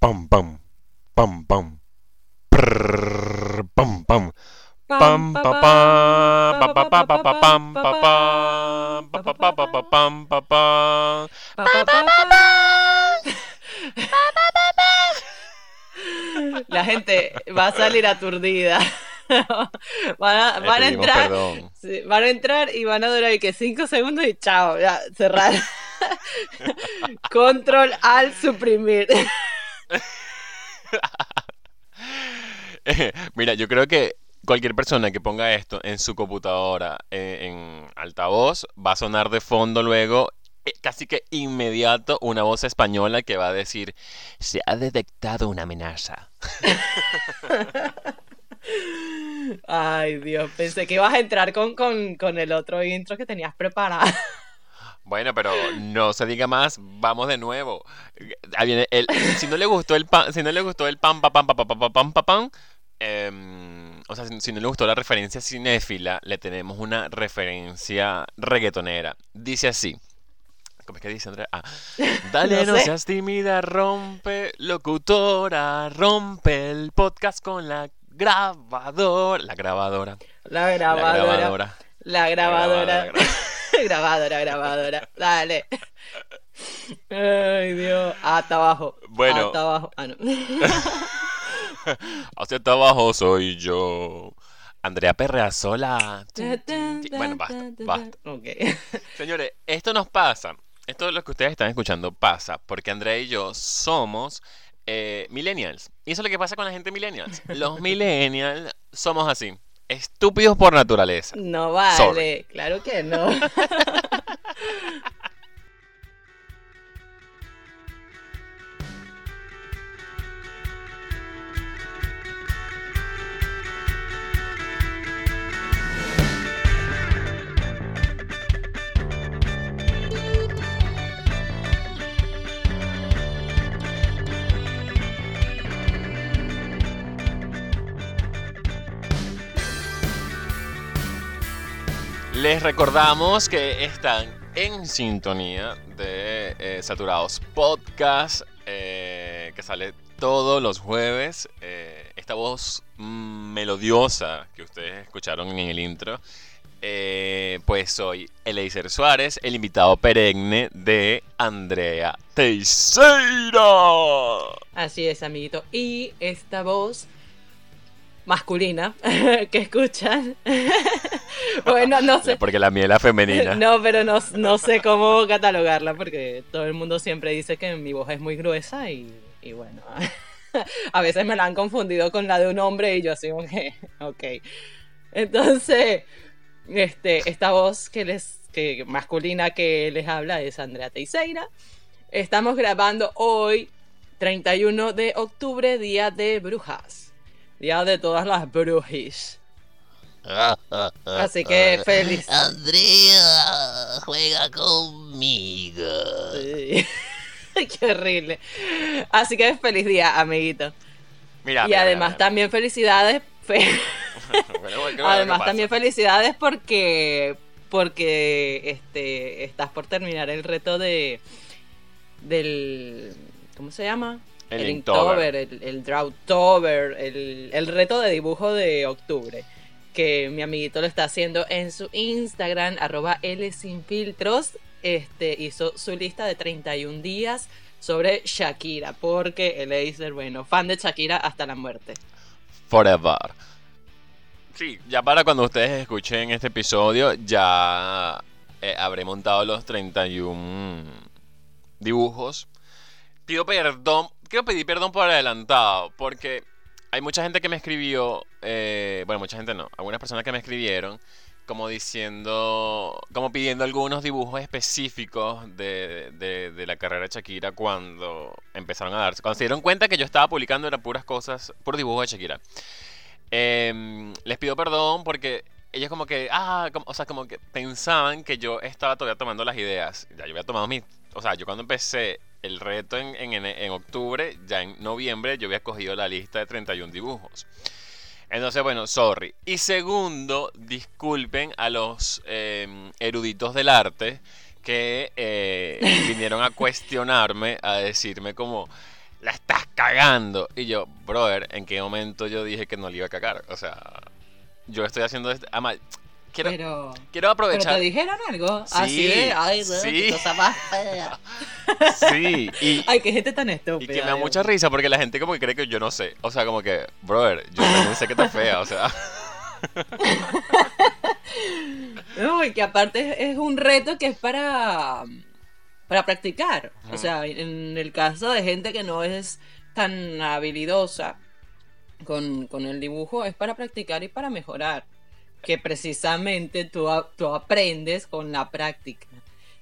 Pam, pam. Pam, pam. Prrr, pam, pam. Pam, pa, pam. Pa, pa, pa, pa, pa, pam, pa, pam. Pa, pa, pa, pa, pa, pam, pa, pam. Pa, pa, pa, pa. La gente va a salir aturdida. Van a, van a entrar, sí, van a entrar y van a durar que 5 segundos y chao, ya, cerrar. Control al suprimir. Mira, yo creo que cualquier persona que ponga esto en su computadora eh, en altavoz va a sonar de fondo luego eh, casi que inmediato una voz española que va a decir se ha detectado una amenaza. Ay, Dios, pensé que ibas a entrar con, con, con el otro intro que tenías preparado. Bueno, pero no se diga más, vamos de nuevo. El, si no le gustó el pan, si no le gustó el pan, pa, pan, pa, pa, pan, pa, pan, eh, o sea, si, no le gustó la referencia cinéfila, le tenemos una referencia reggaetonera. Dice así. ¿Cómo es que dice Andrea? Ah. Dale, no, seas tímida, rompe, locutora, rompe el podcast con La grabadora. La grabadora. La grabadora. La grabadora. grabadora, grabadora. Dale. Ay, Dios. Hasta abajo. Bueno. Hasta abajo. Ah, no. Hacia abajo soy yo. Andrea Perreazola. Bueno, basta, basta. Ok. Señores, esto nos pasa. Esto es lo que ustedes están escuchando pasa porque Andrea y yo somos eh, millennials. Y eso es lo que pasa con la gente millennials. Los millennials somos así. Estúpidos por naturaleza. No vale. Sorry. Claro que no. Les recordamos que están en sintonía de eh, Saturados Podcast, eh, que sale todos los jueves. Eh, esta voz mm, melodiosa que ustedes escucharon en el intro, pues soy Eleiser Suárez, el invitado perenne de Andrea Teixeira. Así es, amiguito. Y esta voz masculina que escuchan. bueno, no sé. Porque la miel es femenina. No, pero no, no sé cómo catalogarla porque todo el mundo siempre dice que mi voz es muy gruesa y, y bueno, a veces me la han confundido con la de un hombre y yo así ok. Entonces, este, esta voz que les, que masculina que les habla es Andrea Teixeira. Estamos grabando hoy, 31 de octubre, Día de Brujas. Día de todas las brujis. Así que feliz. Andrea, juega conmigo. Sí. Qué horrible. Así que feliz día, amiguito. Mira, y mira, además mira, también felicidades. fe- mira. Bueno, bueno, ¿qué además también felicidades porque porque este estás por terminar el reto de del ¿cómo se llama? El Inktober, el, el Drawtober, el, el reto de dibujo de octubre. Que mi amiguito lo está haciendo en su Instagram, arroba L sin filtros. Este hizo su lista de 31 días sobre Shakira. Porque el Acer, bueno, fan de Shakira hasta la muerte. Forever. Sí, ya para cuando ustedes escuchen este episodio, ya eh, habré montado los 31 dibujos. Pido perdón, quiero pedir perdón por adelantado, porque hay mucha gente que me escribió, eh, bueno, mucha gente no, algunas personas que me escribieron, como diciendo, como pidiendo algunos dibujos específicos de, de- la carrera de Shakira cuando empezaron a darse, cuando se dieron cuenta que yo estaba publicando eran puras cosas, puros dibujos de Shakira. Em, les pido perdón porque ellos como que, ah, o sea, como que pensaban que yo estaba todavía tomando las ideas. Ya yo había tomado mis, o sea, yo cuando empecé el reto en, en, en- octubre, ya en noviembre yo había cogido la lista de 31 dibujos. Entonces, bueno, sorry. Y segundo, disculpen a los em, eruditos del arte que eh, vinieron a cuestionarme, a decirme como, la estás cagando. Y yo, brother, ¿en qué momento yo dije que no le iba a cagar? O sea, yo estoy haciendo esto. Ama, quiero, Pero, quiero pero aprovechar. te dijeron algo. Sí, Así de, ay, no, sí. qué cosa más fea. Sí, y, Ay, qué gente tan y estúpida. que me da mucha risa porque la gente como que cree que yo no sé. O sea, como que, brother, yo también sé que está fea. O sea, No, y que aparte es, es un reto que es para, para practicar. O sea, en el caso de gente que no es tan habilidosa con, con el dibujo, es para practicar y para mejorar. Que precisamente tú, tú aprendes con la práctica.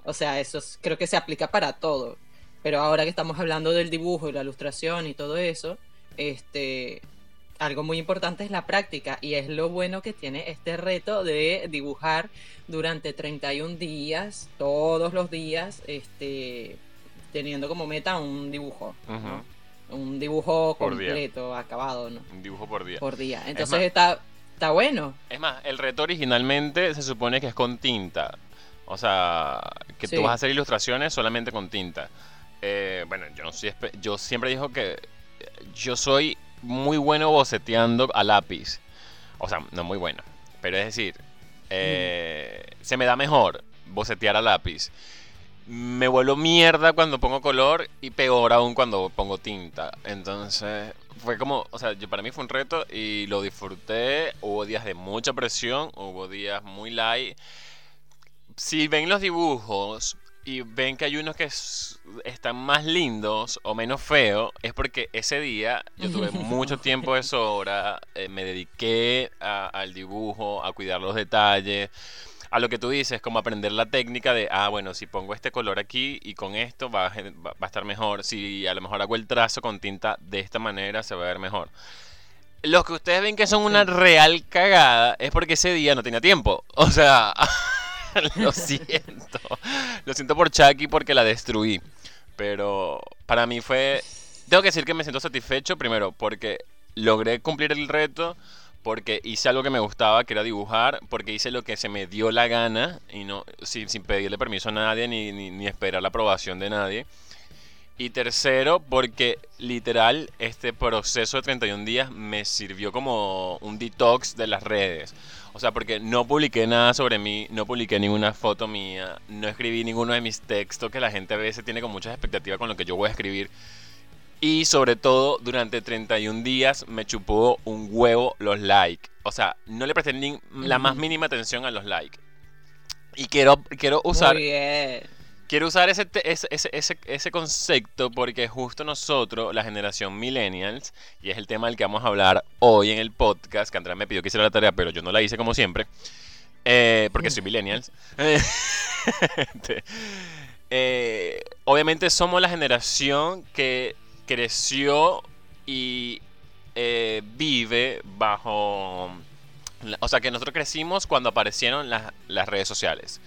O sea, eso es- creo que se aplica para todo. Pero ahora que estamos hablando del dibujo y la ilustración y todo eso, este, algo muy importante es la práctica y es lo bueno que tiene este reto de dibujar durante 31 días, todos los días, este, teniendo como meta un dibujo, ¿no? un dibujo Por día. completo, acabado, ¿no? un dibujo por día. Por día. Entonces está, está bueno. Es más, el reto originalmente se supone que es con tinta. O sea, que Sí. tú vas a hacer ilustraciones solamente con tinta. Eh, bueno, yo, no soy yo siempre digo que yo soy muy bueno boceteando a lápiz. O sea, no muy bueno. Pero es decir, eh, se me da mejor bocetear a lápiz. Me vuelvo mierda cuando pongo color y peor aún cuando pongo tinta. Entonces, fue como, o sea, yo, para mí fue un reto y lo disfruté. Hubo días de mucha presión, hubo días muy light. Si ven los dibujos y ven que hay unos que están más lindos o menos feos, es porque ese día yo tuve mucho tiempo de sobra, eh, me dediqué a- al dibujo, a cuidar los detalles, a lo que tú dices, como aprender la técnica de, ah, bueno, si pongo este color aquí y con esto va a, va estar mejor, si a lo mejor hago el trazo con tinta de esta manera se va a ver mejor. Los que ustedes ven que son una real cagada es porque ese día no tenía tiempo. O sea, lo siento. Lo siento por Chucky porque la destruí. Pero para mí fue... Tengo que decir que me siento satisfecho primero porque logré cumplir el reto, porque hice algo que me gustaba, que era dibujar, porque hice lo que se me dio la gana y no sin, sin pedirle permiso a nadie ni, ni, ni esperar la aprobación de nadie. Y tercero, porque literal este proceso de 31 días me sirvió como un detox de las redes. O sea, porque no publiqué nada sobre mí, no publiqué ninguna foto mía, no escribí ninguno de mis textos que la gente a veces tiene con muchas expectativas con lo que yo voy a escribir. Y sobre todo, durante 31 días me chupó un huevo los likes. O sea, no le presté ni la más mínima atención a los likes. Y quiero, quiero usar Muy bien. Quiero usar ese, ese, ese, ese, ese concepto porque justo nosotros, la generación millennials, y es el tema del que vamos a hablar hoy en el podcast, que Andrea me pidió que hiciera la tarea, pero yo no la hice como siempre, eh, porque soy millennials. Este, eh, obviamente somos la generación que creció y eh, vive bajo... O sea, que nosotros crecimos cuando aparecieron las, las redes sociales.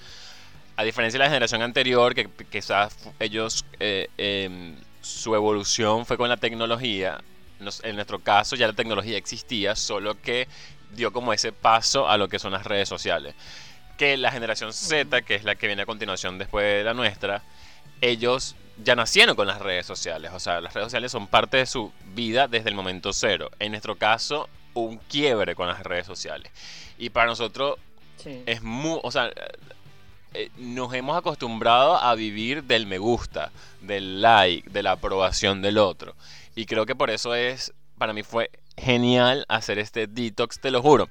A diferencia de la generación anterior, que quizás ellos, eh, em, su evolución fue con la tecnología, nos- en nuestro caso ya la tecnología existía, solo que dio como ese paso a lo que son las redes sociales. Que la generación Z, que es la que viene a continuación después de la nuestra, ellos ya nacieron con las redes sociales. O sea, las redes sociales son parte de su vida desde el momento cero. En nuestro caso, un quiebre con las redes sociales. Y para nosotros Sí. es muy, o sea, eh, nos hemos acostumbrado a vivir del me gusta, del like, de la aprobación del otro. Y creo que por eso es, para mí fue genial hacer este detox, te lo juro.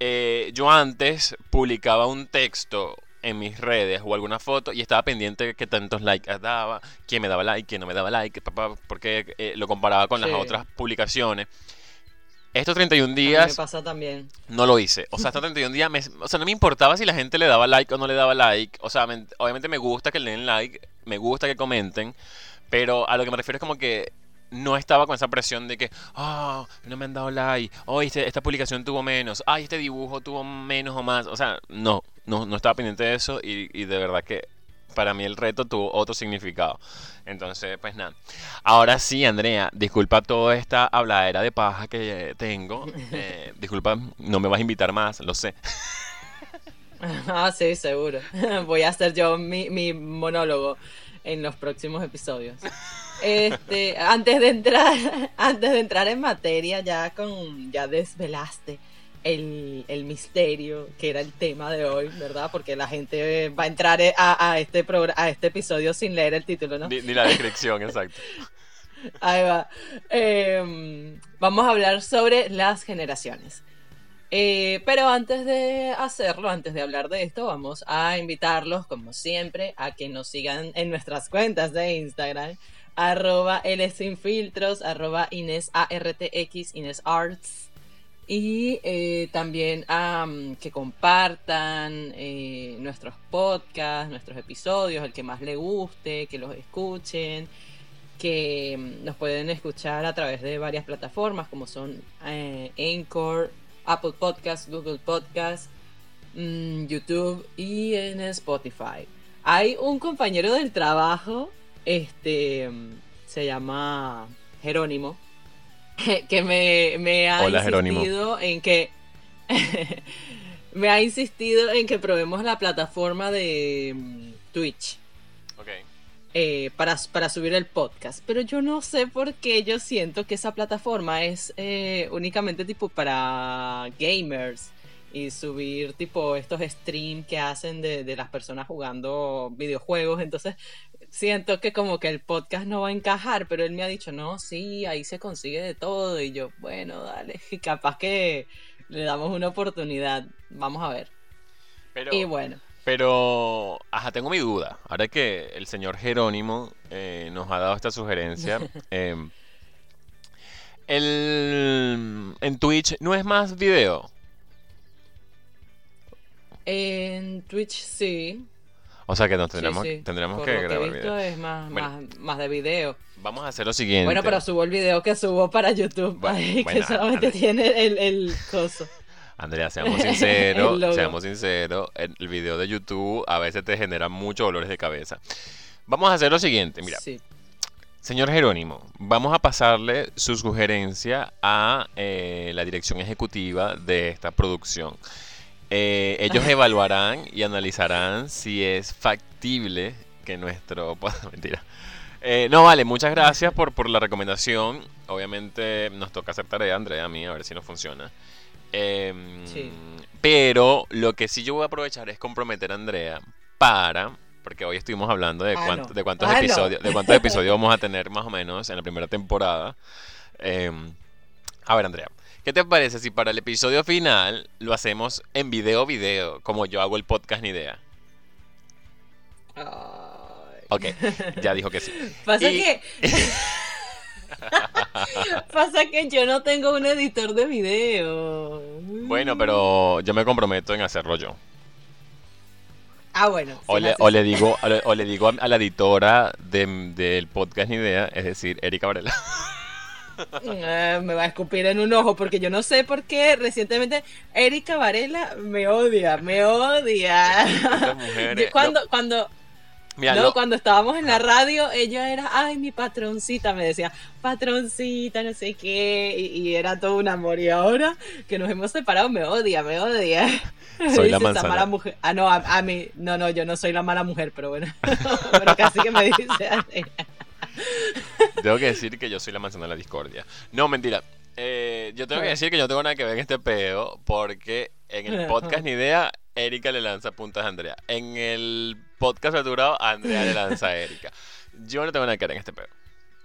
Eh, yo antes publicaba un texto en mis redes o alguna foto y estaba pendiente de qué tantos likes daba, quién me daba like, quién no me daba like, papá, porque eh, lo comparaba con las otras publicaciones. Estos 31 A mí me días pasa también. no lo hice. O sea, hasta 31 días, me- o sea, no me importaba si la gente le daba like o no le daba like. O sea, me- obviamente me gusta que le den like, me gusta que comenten, pero a lo que me refiero es como que no estaba con esa presión de que, ah, no me han dado like, oh, este- esta publicación tuvo menos, ay, este dibujo tuvo menos o más. O sea, no, no, no estaba pendiente de eso y, y de verdad que para mí el reto tuvo otro significado. Entonces, pues nada. Ahora sí, Andrea, disculpa toda esta habladera de paja que tengo. Eh, disculpa, no me vas a invitar más, lo sé. Ah, sí, seguro. Voy a hacer yo mi, mi monólogo en los próximos episodios. Este, antes de entrar, antes de entrar en materia, ya con, ya desvelaste el, el misterio que era el tema de hoy, ¿verdad? Porque la gente va a entrar a, a este a este episodio sin leer el título, ¿no? Ni, ni la descripción, exacto. Ahí va. Eh, vamos a hablar sobre las generaciones. Eh, pero antes de hacerlo, antes de hablar de esto, vamos a invitarlos, como siempre, a que nos sigan en nuestras cuentas de Instagram, arroba Filtros, arroba Inés ARTX, Inés Arts. Y eh, también que compartan eh, nuestros podcasts, nuestros episodios, el que más le guste, que los escuchen, que mm, nos pueden escuchar a través de varias plataformas como son eh, Anchor, Apple Podcasts, Google Podcasts, mm, YouTube y en Spotify. Hay un compañero del trabajo, este, se llama Jerónimo, que me, me ha Hola, Jerónimo. insistido en que me ha insistido en que probemos la plataforma de mm, Twitch Ok. eh, para, para subir el podcast. Pero yo no sé por qué yo siento que esa plataforma es eh, únicamente tipo para gamers y subir tipo estos streams que hacen de, de las personas jugando videojuegos. Entonces siento que como que el podcast no va a encajar, pero él me ha dicho, no, sí, ahí se consigue de todo. Y yo, bueno, dale, capaz que le damos una oportunidad. Vamos a ver. Pero, Y bueno. pero, ajá, tengo mi duda. Ahora que el señor Jerónimo eh, nos ha dado esta sugerencia, em, el, en Twitch no es más video. En Twitch sí. O sea que nos Sí, tendremos, sí. tendremos Por que lo que he grabar visto video. es más, Bueno. más, más de video. Vamos a hacer lo siguiente. Bueno, pero subo el video que subo para YouTube, Bueno, ay, bueno, que solamente tiene el, el coso. Andrea, seamos sinceros, seamos sinceros, el, el video de YouTube a veces te genera muchos dolores de cabeza. Vamos a hacer lo siguiente, mira, Sí. señor Jerónimo, vamos a pasarle su sugerencia a eh, la dirección ejecutiva de esta producción. Eh, ellos evaluarán y analizarán si es factible que nuestro... Mentira. Eh, no, vale, muchas gracias por, por la recomendación. Obviamente nos toca hacer tarea, Andrea, a mí, a ver si nos funciona. Em, Sí. Pero lo que sí yo voy a aprovechar es comprometer a Andrea para, porque hoy estuvimos hablando de, Ah, cuánto- no. de cuántos Ah, no. episodios, de cuántos episodios vamos a tener más o menos en la primera temporada. Em, a ver, Andrea, ¿qué te parece si para el episodio final lo hacemos en video video, como yo hago el podcast ni idea? Ay. Ok, ya dijo que sí. Pasa Y- que. Pasa que yo no tengo un editor de video. Bueno, pero yo me comprometo en hacerlo yo. Ah, bueno. O le, o digo, o le, o le digo a, a la editora de- del podcast Ni Idea, es decir, Erika Varela. Eh, me va a escupir en un ojo porque yo no sé por qué recientemente Erika Varela me odia, me odia. Estas mujeres, Yo cuando, no, cuando, mira, no, lo- cuando estábamos en la radio, ella era, ay, mi patroncita, me decía, patroncita, no sé qué, y, y era todo un amor. Y ahora que nos hemos separado, me odia, me odia. Soy la mala mujer. Ah, no, a, a mí, no, no, yo no soy la mala mujer, pero bueno, pero casi que me dice así. Tengo que decir que yo soy la manzana de la discordia. No, mentira. Eh, yo tengo que decir que yo no tengo nada que ver en este peo porque en el podcast Ni Idea, Erika le lanza puntas a Andrea. En el podcast Saturado, Andrea le lanza a Erika. Yo no tengo nada que ver en este peo.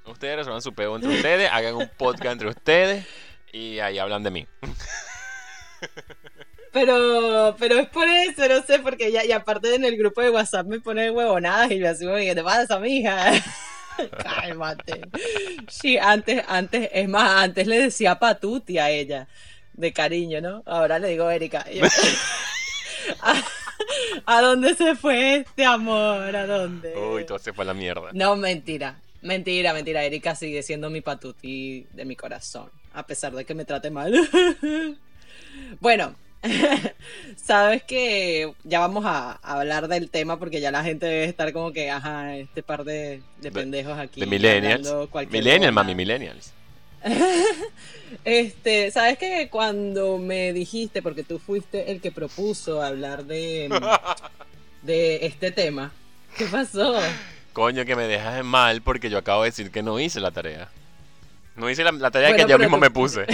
Ustedes resuelvan su peo entre ustedes, hagan un podcast entre ustedes y ahí hablan de mí. Pero, pero es por eso, no sé, porque ya, y aparte en el grupo de WhatsApp me ponen huevonadas y me así, ¿qué te pasa, mija? Cálmate. Sí, antes, antes, es más, antes le decía patuti a ella, de cariño, ¿no? Ahora le digo Erika. Yo, ¿A, a dónde se fue este amor? ¿A dónde? Uy, todo se fue a la mierda. No, mentira. Mentira, mentira. Erika sigue siendo mi patuti de mi corazón. A pesar de que me trate mal. bueno, sabes que ya vamos a hablar del tema porque ya la gente debe estar como que, ajá, este par de, de pendejos aquí. De millennials. Millennials, mami, millennials. Este, sabes que cuando me dijiste, porque tú fuiste el que propuso hablar de, de este tema, ¿qué pasó? Coño, que me dejas mal porque yo acabo de decir que no hice la tarea. No hice la, la tarea Bueno, que yo mismo tú- me puse.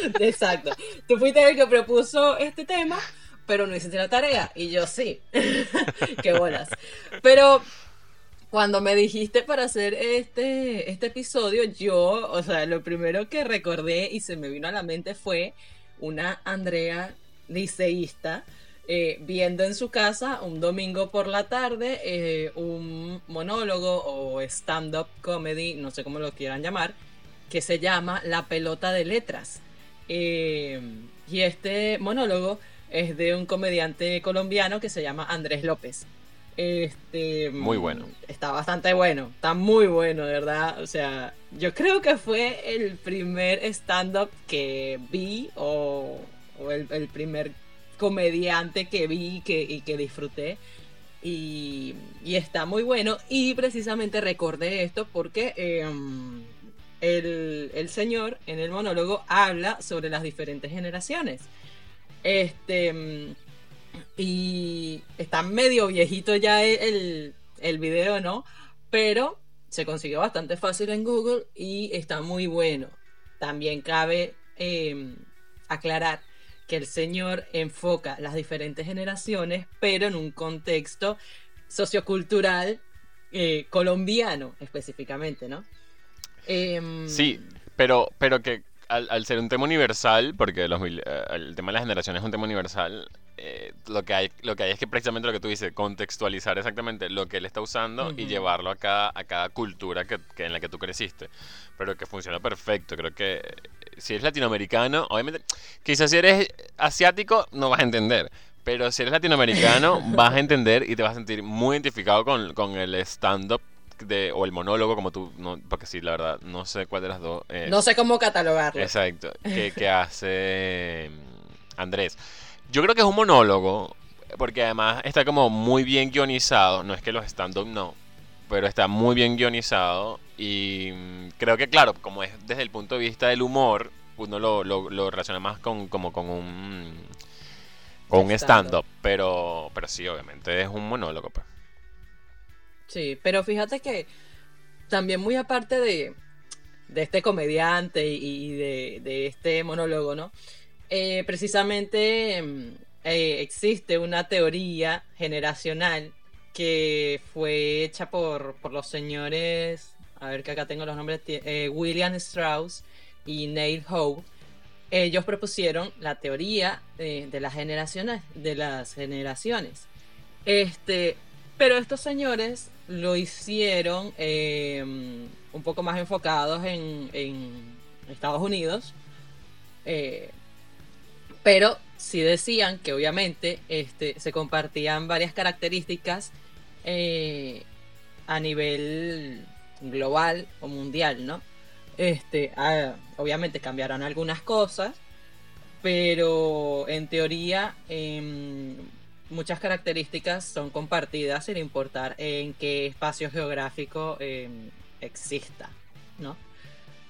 Exacto. Tú fuiste el que propuso este tema, pero no hiciste la tarea. Y yo sí. Qué bolas. Pero cuando me dijiste para hacer este, este episodio, yo, o sea, lo primero que recordé y se me vino a la mente fue una Andrea liceísta. eh, viendo en su casa un domingo por la tarde eh, un monólogo o stand-up comedy, no sé cómo lo quieran llamar, que se llama La pelota de letras. Eh, y este monólogo es de un comediante colombiano que se llama Andrés López. Este, Muy bueno. Está bastante bueno, está muy bueno, de verdad. O sea, yo creo que fue el primer stand-up que vi o, o el, el primer comediante que vi que, y que disfruté. Y, y está muy bueno. Y precisamente recordé esto porque em, el, señor en el monólogo habla sobre las diferentes generaciones. Este. Y está medio viejito ya el, el, video, ¿no? Pero se consiguió bastante fácil en Google y está muy bueno. También cabe eh, aclarar que el señor enfoca las diferentes generaciones, pero en un contexto sociocultural eh, colombiano específicamente, ¿no? Em, Sí, pero, pero que al, al ser un tema universal, porque los eh, el tema de las generaciones es un tema universal, eh, lo, que hay, lo que hay es que precisamente lo que tú dices, contextualizar exactamente lo que él está usando y Ujú. llevarlo a cada, a cada cultura que, que en la que tú creciste. Pero que funciona perfecto. Creo que eh, si eres latinoamericano, obviamente, quizás si eres asiático no vas a entender. Pero si eres latinoamericano, vas a entender y te vas a sentir muy identificado con, con el stand-up de, o el monólogo, como tú, no, porque sí, la verdad, no sé cuál de las dos es. No sé cómo catalogarlo. Exacto, que, que hace mm, Andrés. Yo creo que es un monólogo, porque además está como muy bien guionizado. No es que los stand-up no, pero está muy bien guionizado. Y mm, creo que, claro, como es desde el punto de vista del humor, uno lo, lo, lo relaciona más con, como con un, con un Stand-up. stand-up. Pero, pero sí, obviamente es un monólogo. Pues. Sí, pero fíjate que también muy aparte de, de este comediante y de, de este monólogo, ¿no? Eh, precisamente mm, eh, existe una teoría generacional que fue hecha por, por los señores, a ver que acá tengo los nombres, eh, William Strauss y Neil Howe. Ellos propusieron la teoría de las generaciones, de las generaciones. Este, pero estos señores lo hicieron eh, un poco más enfocados en, en Estados Unidos. eh, pero sí decían que obviamente este, se compartían varias características eh, a nivel global o mundial, ¿no? Este, obviamente cambiaron algunas cosas, pero en teoría em, muchas características son compartidas sin importar en qué espacio geográfico em, exista, ¿no?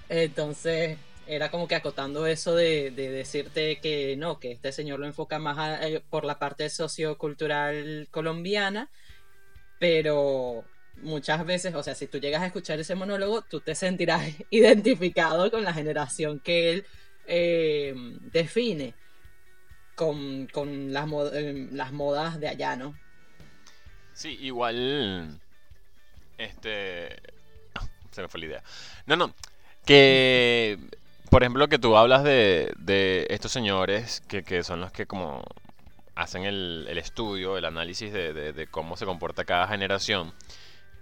Entonces era como que acotando eso de, de decirte que no, que este señor lo enfoca más a- eh, por la parte sociocultural colombiana, pero muchas veces, o sea, si tú llegas a escuchar ese monólogo, tú te sentirás identificado con la generación que él eh, define con, con las, mod- eh, las modas de allá, ¿no? Sí, igual. Este. Se me fue la idea. No, no. Que. Por ejemplo, que tú hablas de, de estos señores que, que son los que como hacen el, el estudio, el análisis de, de- cómo se comporta cada generación.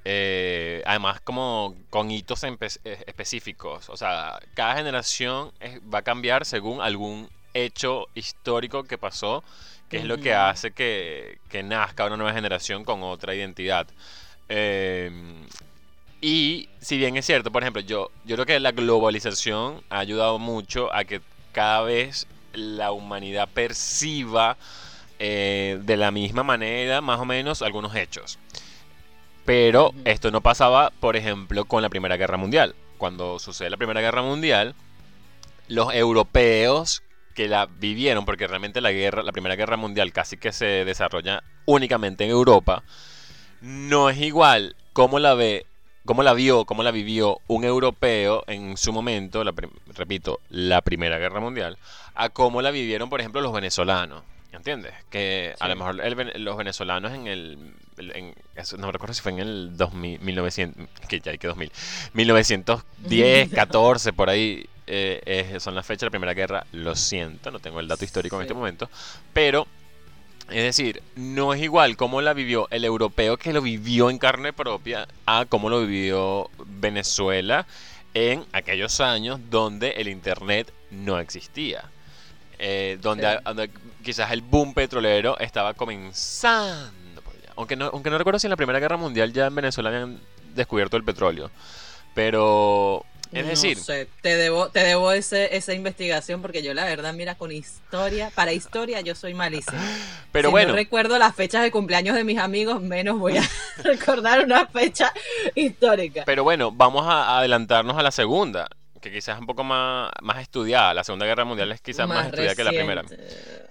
Eh, además, como con hitos eh, específicos. O sea, cada generación va a cambiar según algún hecho histórico que pasó, que es lo que hace que, que nazca una nueva generación con otra identidad. Eh, y si bien es cierto, por ejemplo, yo, yo creo que la globalización ha ayudado mucho a que cada vez la humanidad perciba eh, de la misma manera, más o menos, algunos hechos. Pero esto no pasaba, por ejemplo, con la Primera Guerra Mundial. Cuando sucede la Primera Guerra Mundial, los europeos que la vivieron, porque realmente la guerra, la Primera Guerra Mundial casi que se desarrolla únicamente en Europa, no es igual cómo la ve, cómo la vio, cómo la vivió un europeo en su momento, la repito, la Primera Guerra Mundial, a cómo la vivieron, por ejemplo, los venezolanos. ¿Entiendes? Que a Sí. lo mejor el los venezolanos en el. en- no recuerdo si fue en el 2000, 1900. Que ya hay que 2000. 1910, 14, por ahí eh, son las fechas de la Primera Guerra. Lo siento, no tengo el dato histórico en Sí. este momento. Pero, es decir, no es igual cómo la vivió el europeo que lo vivió en carne propia a cómo lo vivió Venezuela en aquellos años donde el Internet no existía. Eh, donde, Sí. donde quizás el boom petrolero estaba comenzando. por allá. Aunque no, aunque no recuerdo si en la Primera Guerra Mundial ya en Venezuela habían descubierto el petróleo. Pero, es no decir, sé, te debo, te debo ese, esa investigación porque yo la verdad, mira, con historia, para historia yo soy malísima. pero si bueno. no recuerdo las fechas de cumpleaños de mis amigos, menos voy a recordar una fecha histórica. Pero bueno, vamos a adelantarnos a la segunda, que quizás es un poco más, más estudiada. La Segunda Guerra Mundial es quizás más, estudiada que la primera.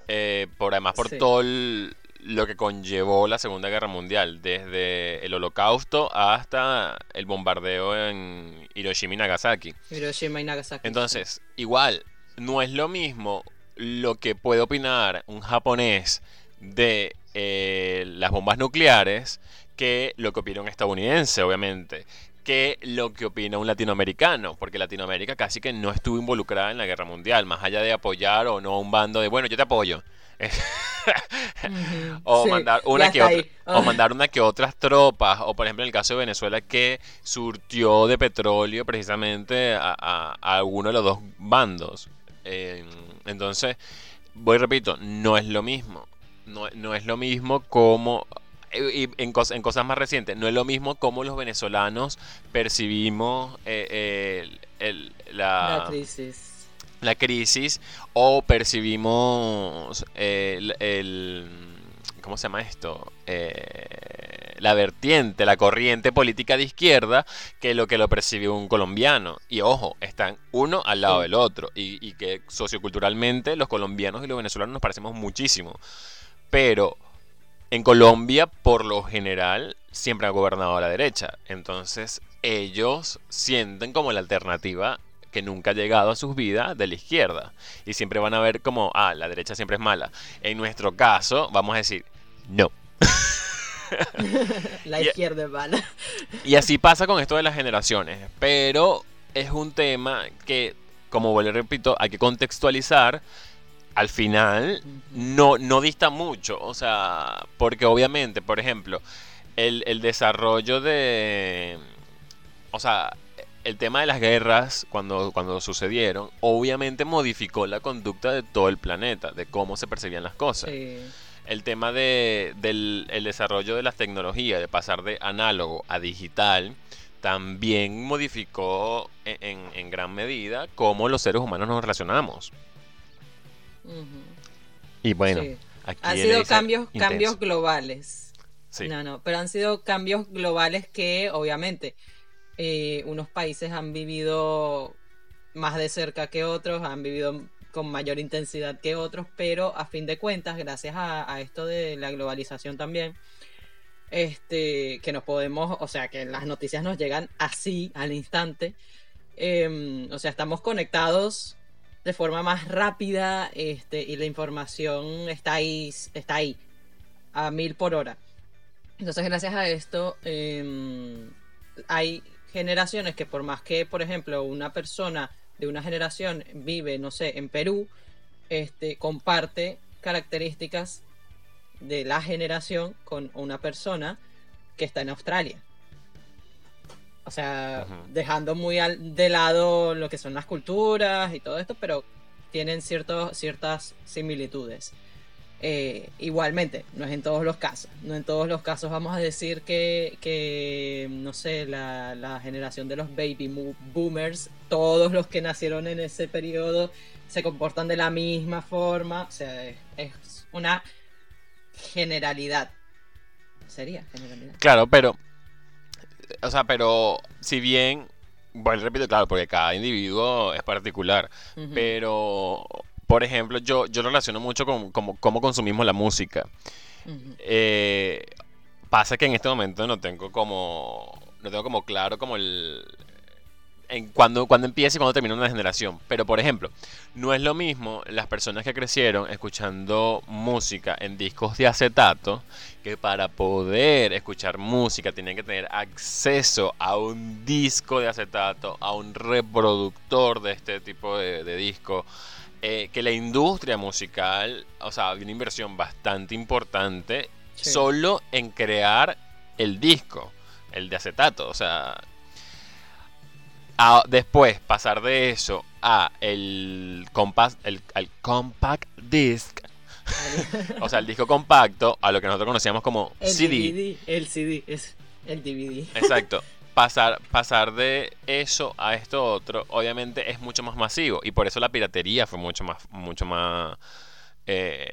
Eh, por además por Sí. todo el- lo que conllevó la Segunda Guerra Mundial, desde el Holocausto hasta el bombardeo en Hiroshima y Nagasaki. Hiroshima y Nagasaki. Entonces, igual, no es lo mismo lo que puede opinar un japonés de eh, las bombas nucleares que lo que opina un estadounidense, obviamente, que lo que opina un latinoamericano, porque Latinoamérica casi que no estuvo involucrada en la guerra mundial, más allá de apoyar o no a un bando de, bueno, yo te apoyo. O sí, mandar una que otra, o mandar una que otras tropas, o por ejemplo en el caso de Venezuela que surtió de petróleo precisamente a, a- a alguno de los dos bandos. Eh, entonces, voy y repito, no es lo mismo. No, no es lo mismo como y y en, cos- en cosas más recientes, no es lo mismo como los venezolanos percibimos eh, el- el- La la, crisis. La crisis o percibimos el, el- ¿cómo se llama esto? Eh, la vertiente, la corriente política de izquierda que lo que lo percibe un colombiano. Y ojo, están uno al lado del otro. Y, y que socioculturalmente los colombianos y los venezolanos nos parecemos muchísimo. Pero en Colombia, por lo general, siempre ha gobernado a la derecha. Entonces, ellos sienten como la alternativa que nunca ha llegado a sus vidas de la izquierda. Y siempre van a ver como, ah, la derecha siempre es mala. En nuestro caso, vamos a decir, no. La Y- izquierda es mala. Y así pasa con esto de las generaciones. Pero es un tema que, como vuelvo y repito, hay que contextualizar. Al final, no, no dista mucho. O sea, porque obviamente, por ejemplo, el, el desarrollo de. O sea, el tema de las guerras, cuando, cuando sucedieron, obviamente modificó la conducta de todo el planeta, de cómo se percibían las cosas Sí. el tema de, del el desarrollo de las tecnologías, de pasar de análogo a digital, también modificó en, en- en gran medida cómo los seres humanos nos relacionamos. Y bueno, Sí. aquí Han sido cambios, intenso. cambios globales. Sí. No, no, pero han sido cambios globales que obviamente eh, unos países han vivido más de cerca que otros, han vivido con mayor intensidad que otros, pero a fin de cuentas, gracias a, esto de la globalización también, este, que nos podemos, o sea, que las noticias nos llegan así, al instante, em, o sea, estamos conectados de forma más rápida, este, y la información está ahí, está ahí, a mil por hora. Entonces, gracias a esto, em, hay generaciones que por más que, por ejemplo, una persona de una generación vive, no sé, en Perú, este, comparte características de la generación con una persona que está en Australia. O sea, dejando muy al- de lado lo que son las culturas y todo esto, pero tienen ciertos, ciertas similitudes. Eh, igualmente, no es en todos los casos. No en todos los casos vamos a decir que, que no sé, la, la generación de los baby boomers, todos los que nacieron en ese periodo se comportan de la misma forma. O sea, es, es una generalidad. Sería generalidad. Claro, pero. O sea, pero si bien. Bueno, repito, claro, porque cada individuo es particular. Pero, por ejemplo, yo, yo relaciono mucho con cómo, cómo consumimos la música. Eh, Pasa que en este momento no tengo como. No tengo como claro como el. En cuando, cuando empieza y cuando termina una generación. Pero por ejemplo, no es lo mismo las personas que crecieron escuchando música en discos de acetato que para poder escuchar música tienen que tener acceso a un disco de acetato, a un reproductor de este tipo de, de disco. Eh, que la industria musical, o sea, había una inversión bastante importante Sí. solo en crear el disco, el de acetato, o sea, a- después pasar de eso a el compact, el, al compact disc, o sea, el disco compacto, a lo que nosotros conocíamos como El CD. DVD, el CD, es el DVD. Exacto. Pasar, pasar de eso a esto otro, obviamente es mucho más masivo. Y por eso la piratería fue mucho más, mucho más eh,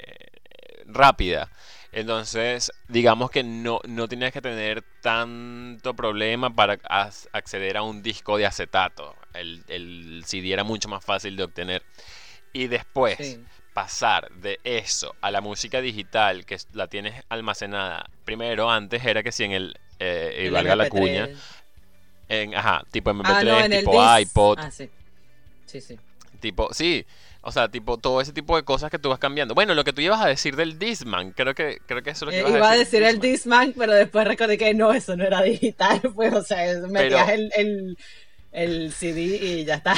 rápida. Entonces, digamos que no, no tenías que tener tanto problema para acceder a un disco de acetato. El, el CD era mucho más fácil de obtener. Y después, Sí. pasar de eso a la música digital, que la tienes almacenada. Primero, antes era que si en el. eh, y valga la MP3. cuña. En, ajá, tipo MP3, Ah, no, en el tipo iPod, Ah, sí. Sí, sí. tipo. Sí. O sea, tipo todo ese tipo de cosas que tú vas cambiando. Bueno, lo que tú ibas a decir del Disman, creo que, creo que eso es lo que Eh, ibas iba a decir el Discman. Discman, pero después recordé que no, eso no era digital, pues, o sea, metías Pero- el, el, el CD y ya está.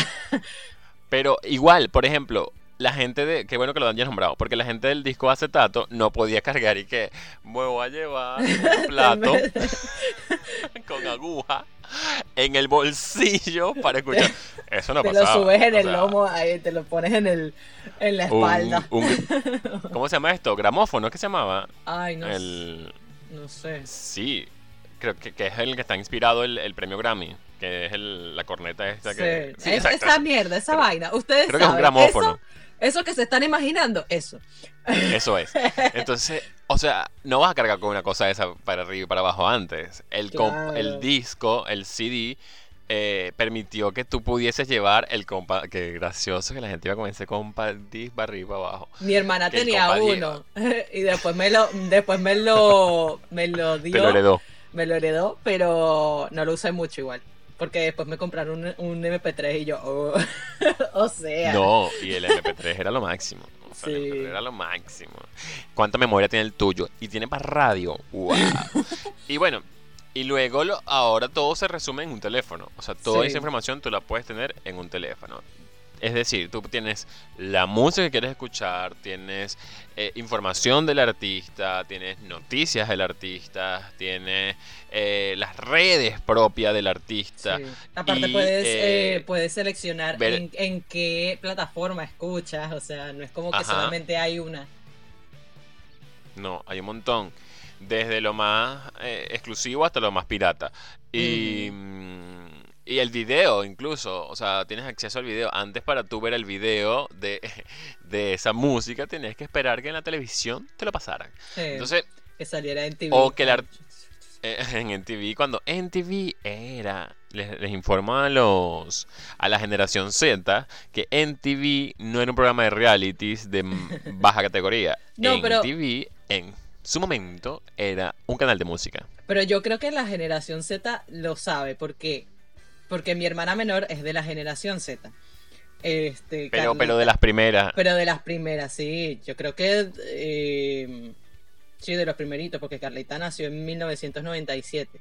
Pero igual, por ejemplo, la gente de. Qué bueno que lo hayas nombrado. Porque la gente del disco acetato no podía cargar y que. Me voy a llevar un plato con aguja en el bolsillo para escuchar. Eso no te pasaba. lo subes en o el sea, lomo, ahí, te lo pones en, el, en la espalda. un- ¿Cómo se llama esto? Gramófono, ¿qué se llamaba? Ay, no, El. no sé. Sí, creo que, que es el que está inspirado el, el premio Grammy. Que es el- la corneta esta Sí. que. Sí, Es- esa mierda, esa vaina. Ustedes Creo que es un gramófono. Eso, eso que se están imaginando, eso. Eso es. Entonces, o sea, no vas a cargar con una cosa esa para arriba y para abajo antes. El, Claro. el disco, el CD, eh, permitió que tú pudieses llevar el compa... Qué gracioso que la gente iba con ese compact disc para arriba y para abajo. Mi hermana Que tenía compa uno y después me lo, después me lo, me lo dio. Te lo heredó. Me lo heredó, pero no lo usé mucho igual. Porque después me compraron un, un MP3 y yo, oh, o sea. No, y el MP3 era lo máximo. Sí. MP3 era lo máximo. ¿Cuánta memoria tiene el tuyo? Y tiene para radio. ¡Wow! y bueno, y luego lo- ahora todo se resume en un teléfono. O sea, toda Sí. esa información tú la puedes tener en un teléfono. Es decir, tú tienes la música que quieres escuchar, tienes eh, información del artista, tienes noticias del artista, tienes eh, las redes propias del artista. Sí. Aparte Y, puedes, eh, eh, puedes seleccionar ver- en, en qué plataforma escuchas, o sea, no es como que Ajá. solamente hay una. No, hay un montón. Desde lo más eh, exclusivo hasta lo más pirata. Y, mm, y el video incluso. O sea, tienes acceso al video. Antes para tú ver el video de, de esa música tenías que esperar que en la televisión te lo pasaran. Sí, Entonces, que saliera en TV. o que el eh, en NTV, cuando NTV era, les, les informo a los a la generación Z que NTV no era un programa de realities de baja categoría. No, pero- NTV en su momento era un canal de música. Pero yo creo que la generación Z lo sabe, porque porque mi hermana menor es de la generación Z. Este, Pero, Carlita- pero de las primeras. pero de las primeras, sí. Yo creo que eh, sí, de los primeritos, porque Carlita nació en 1997.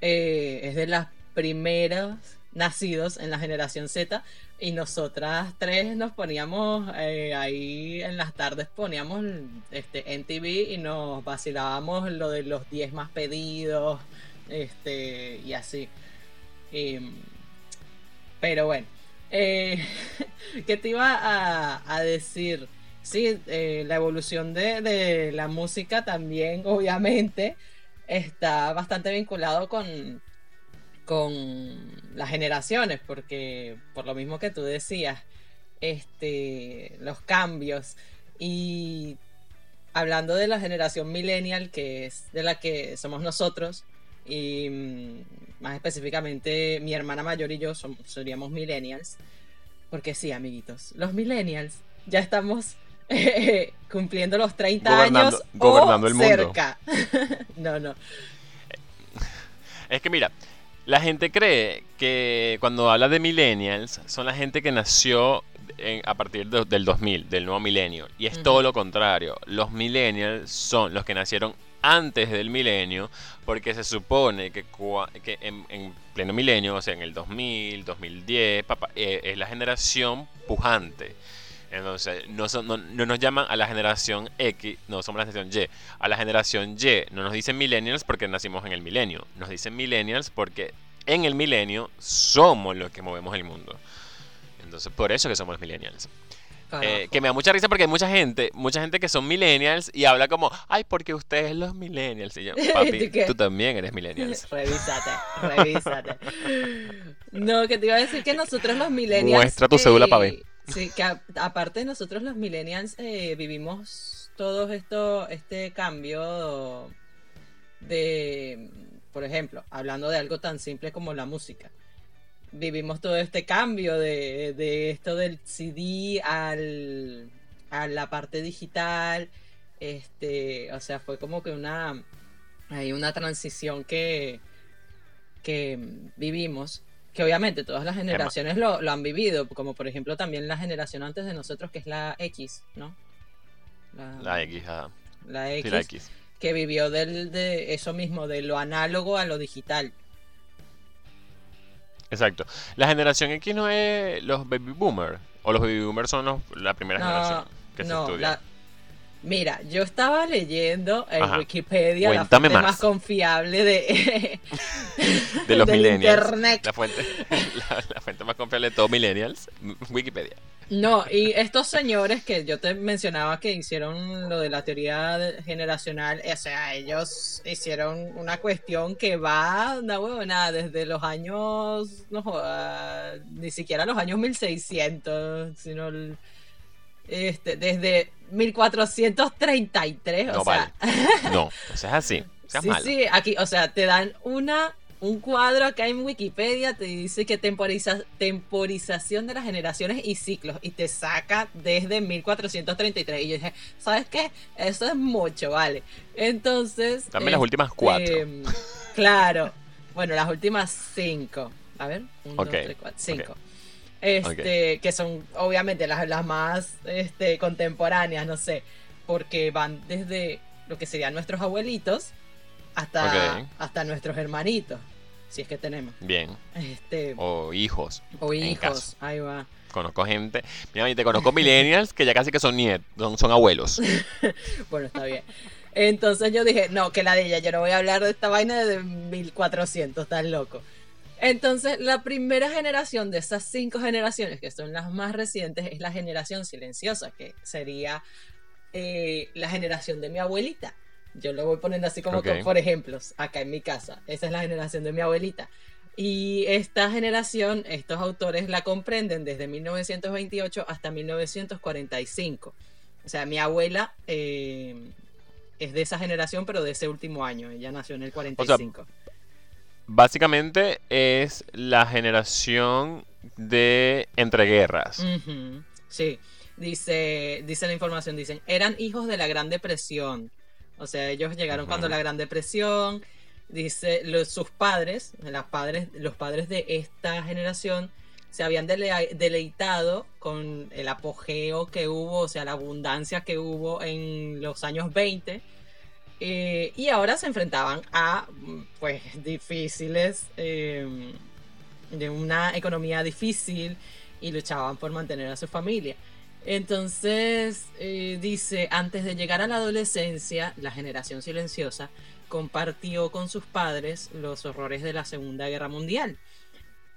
Eh, es de las primeras nacidos en la generación Z y nosotras tres nos poníamos eh, ahí en las tardes poníamos este en TV y nos vacilábamos lo de los 10 más pedidos este y así Em, pero bueno eh, ¿qué te iba a, a decir? Sí, eh, la evolución de, de la música también obviamente está bastante vinculado con con las generaciones, porque por lo mismo que tú decías, este, los cambios y hablando de la generación millennial, que es de la que somos nosotros, y mm, más específicamente mi hermana mayor y yo somos, seríamos millennials, porque sí, amiguitos, los millennials ya estamos cumpliendo los 30 Gobernando- años gobernando o el mundo. cerca. no, no. Es que mira, la gente cree que cuando habla de millennials son la gente que nació en- a partir de- del 2000, del nuevo milenio. Y es todo lo contrario. Los millennials son los que nacieron antes del milenio porque se supone que, en, en pleno milenio, o sea, en el 2000, 2010, papá, eh, es la generación pujante. Entonces, no, nos llaman a la generación X, no somos la generación Y. A la generación Y no nos dicen millennials porque nacimos en el milenio. Nos dicen millennials porque en el milenio somos los que movemos el mundo. Entonces, por eso que somos millennials. Carajo. Eh, que me da mucha risa porque hay mucha gente, mucha gente que son millennials y habla como, ay, porque ustedes los millennials. Y yo, papi, ¿Tú también eres millennials. Revísate, revísate. No, que te iba a decir que nosotros los millennials. Muestra tu cédula pa' ver. Sí, que a- aparte nosotros los millennials eh, vivimos todo esto, este cambio de, por ejemplo, hablando de algo tan simple como la música. Vivimos todo este cambio de, de esto del CD al, a la parte digital. Este, o sea, fue como que una, hay una transición que, que vivimos, que obviamente todas las generaciones lo, lo han vivido, como por ejemplo también la generación antes de nosotros, que es la X, ¿no? La X, ajá. la Sí, X, la X. que vivió del, de eso mismo, de lo análogo a lo digital. Exacto. La generación X no es los baby boomers. O los baby boomers son los- la primera No, generación que se estudia. la- Mira, yo estaba leyendo en Ajá. Wikipedia la fuente más. más confiable de, de los millennials. internet. La fuente, la, la fuente más confiable de todos millennials. Wikipedia. No, y estos señores que yo te mencionaba que hicieron lo de la teoría generacional, o sea, ellos hicieron una cuestión que va, no huevona, desde los años, no joda, ni siquiera los años 1600, sino el- este, desde 1433, No o sea, vale. No, o sea, es así. Seas Sí, malo. sí, aquí, o sea, te dan una un cuadro acá en Wikipedia, te dice que temporiza, temporización de las generaciones y ciclos, y te saca desde 1433. Y yo dije, ¿sabes qué? Eso es mucho, vale. Entonces. Dame las últimas cuatro. claro. Bueno, las últimas cinco. A ver, uno, Ok, dos, tres, cuatro, cinco. Este, que son obviamente las, las más este, contemporáneas, no sé, porque van desde lo que serían nuestros abuelitos hasta, hasta nuestros hermanitos, si es que tenemos. Bien. Este, O hijos. o hijos, ahí va. Conozco gente. Mira, y te conozco millennials que ya casi que son nietos, son, son abuelos. Bueno, está bien. Entonces yo dije, no, que la de ella, yo no voy a hablar de esta vaina de 1400, tan loco. Entonces, la primera generación de esas cinco generaciones, que son las más recientes, es la generación silenciosa, que sería eh, la generación de mi abuelita. Yo lo voy poniendo así como por ejemplos, acá en mi casa. Esa es la generación de mi abuelita. Y esta generación, estos autores la comprenden desde 1928 hasta 1945. O sea, mi abuela eh, es de esa generación, pero de ese último año. Ella nació en el 45. Básicamente es la generación de entreguerras. Sí, dice, dice la información, dicen, eran hijos de la Gran Depresión. O sea, ellos llegaron cuando la Gran Depresión, dice, los, sus padres, las padres, los padres de esta generación, se habían dele- deleitado con el apogeo que hubo, o sea, la abundancia que hubo en los años 20. Eh, y ahora se enfrentaban a, mm, pues, difíciles, eh, de una economía difícil y luchaban por mantener a su familia. Entonces, eh, dice, antes de llegar a la adolescencia, la generación silenciosa compartió con sus padres los horrores de la Segunda Guerra Mundial,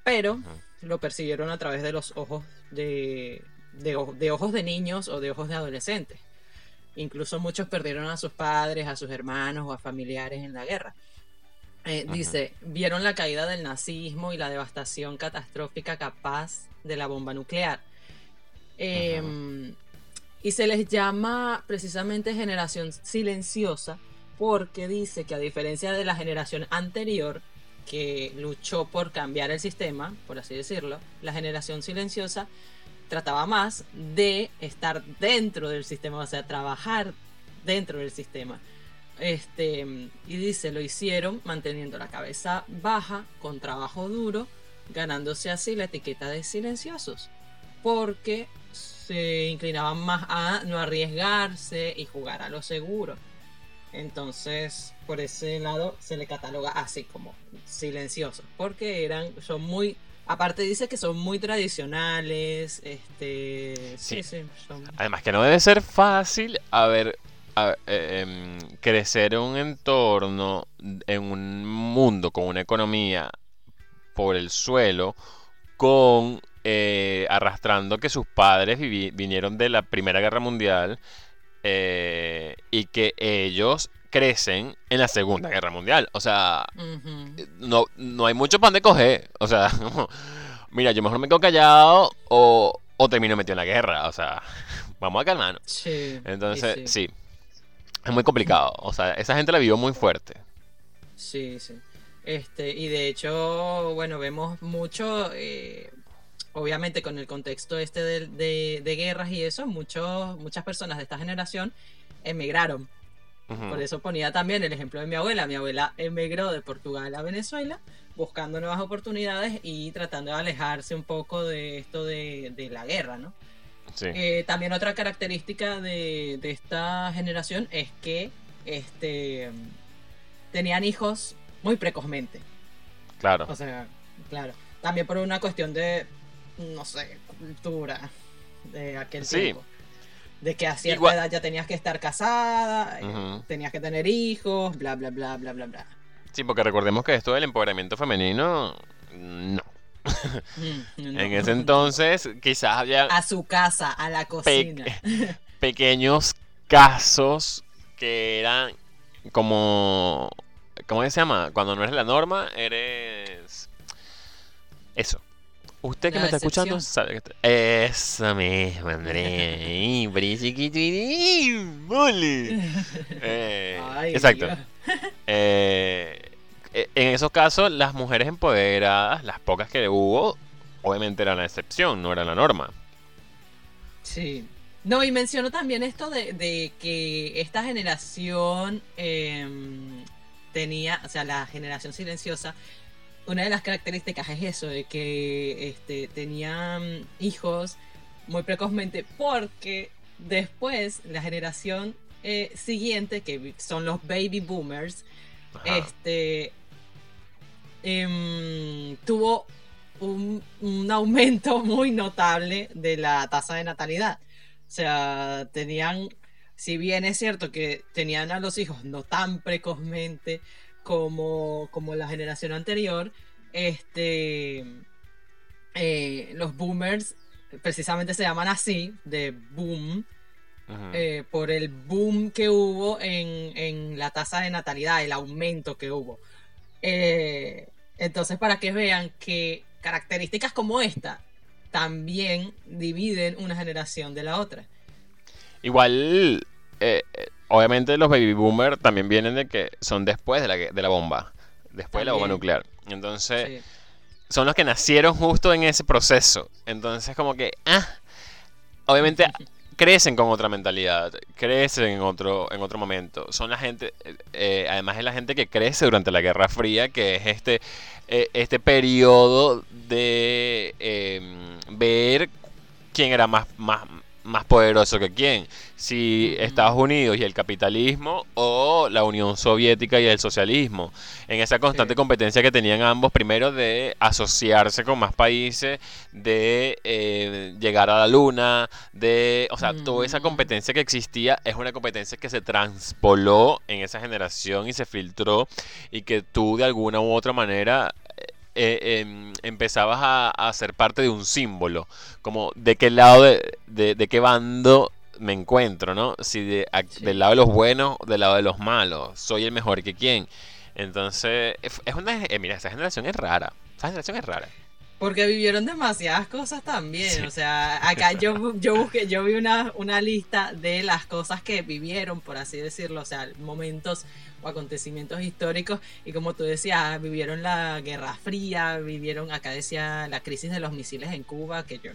pero lo persiguieron a través de los ojos de, de, de ojos de niños o de ojos de adolescentes. Incluso muchos perdieron a sus padres, a sus hermanos o a familiares en la guerra. Eh. Dice, vieron la caída del nazismo y la devastación catastrófica capaz de la bomba nuclear. Eh, Y se les llama precisamente generación silenciosa porque dice que a diferencia de la generación anterior que luchó por cambiar el sistema, por así decirlo, la generación silenciosa trataba más de estar dentro del sistema, o sea, trabajar dentro del sistema. Este, y dice, lo hicieron manteniendo la cabeza baja, con trabajo duro, ganándose así la etiqueta de silenciosos, porque se inclinaban más a no arriesgarse y jugar a lo seguro. Entonces, por ese lado se le cataloga así como silenciosos, porque eran, son muy, aparte dice que son muy tradicionales, este, sí, sí, son... Además que no debe ser fácil, a ver, a- eh, em, crecer en un entorno, en un mundo con una economía por el suelo, con eh, arrastrando que sus padres vinieron de la Primera Guerra Mundial eh, y que ellos crecen en la Segunda Guerra Mundial. O sea, no, no hay mucho pan de coger. O sea, mira, yo mejor me quedo callado o, o termino metido en la guerra. O sea, vamos a calmarnos. Sí, Entonces, sí. Es muy complicado. O sea, esa gente la vivió muy fuerte. Sí, sí. Este, y de hecho, bueno, vemos mucho, eh, obviamente con el contexto este de, de- de guerras y eso, muchos, muchas personas de esta generación emigraron. Por eso ponía también el ejemplo de mi abuela. Mi abuela emigró de Portugal a Venezuela buscando nuevas oportunidades y tratando de alejarse un poco de esto de, de la guerra, ¿no? Sí. Eh, también otra característica de, de esta generación es que este, tenían hijos muy precozmente. Claro. O sea, claro. También por una cuestión de, no sé, cultura de aquel Sí. tiempo. De que a cierta Igual- edad ya tenías que estar casada, eh, tenías que tener hijos, bla, bla, bla, bla, bla, bla. Sí, porque recordemos que esto del empoderamiento femenino, no. Mm, no. En ese entonces, quizás había A su casa, a la cocina. pequeños casos que eran como. ¿Cómo se llama? Cuando no eres la norma, eres. Eso. Usted que me está escuchando sabe que Eso mismo, Andrés. Ay, pero chiquito y- mole. Eh, Ay, exacto. Eh, e- en esos casos, las mujeres empoderadas, las pocas que hubo, obviamente eran la excepción, no era la norma. Sí. No, y menciono también esto de, de que esta generación em, tenía, o sea, la generación silenciosa, una de las características es eso, de que este, tenían hijos muy precozmente, porque después la generación eh, siguiente, que son los baby boomers, Ajá. este em, tuvo un, un aumento muy notable de la tasa de natalidad. O sea, tenían, si bien es cierto que tenían a los hijos no tan precozmente como, como la generación anterior, este, eh, los boomers precisamente se llaman así, de boom, eh, por el boom que hubo en, en la tasa de natalidad, el aumento que hubo. Eh, entonces, para que vean que características como esta también dividen una generación de la otra. Igual, eh, obviamente los baby boomers también vienen de que son después de la, de la bomba, después de la bomba nuclear. Entonces, Sí. son los que nacieron justo en ese proceso. Entonces, como que, ah, obviamente crecen con otra mentalidad, crecen en otro, en otro momento. Son la gente, eh, eh, además es la gente que crece durante la Guerra Fría, que es este, eh, este periodo de em, ver quién era más, más, más poderoso que quién. Si. Estados Unidos y el capitalismo o la Unión Soviética y el socialismo. En esa constante Sí. competencia que tenían ambos, primero de asociarse con más países, de eh, llegar a la luna, de... O sea, toda esa competencia que existía es una competencia que se transpoló en esa generación y se filtró y que tú de alguna u otra manera eh, em, empezabas a, a ser parte de un símbolo, como de qué lado, de, de- de qué bando me encuentro, ¿no? Si de, a- Sí. del lado de los buenos o del lado de los malos, soy el mejor que quién. Entonces, es una, eh, mira, esa generación es rara, esa generación es rara. Porque vivieron demasiadas cosas también. Sí. O sea, acá yo, yo busqué, yo vi una, una lista de las cosas que vivieron, por así decirlo, o sea, momentos acontecimientos históricos. Y como tú decías, vivieron la Guerra Fría, vivieron, acá decía, la crisis de los misiles en Cuba, que yo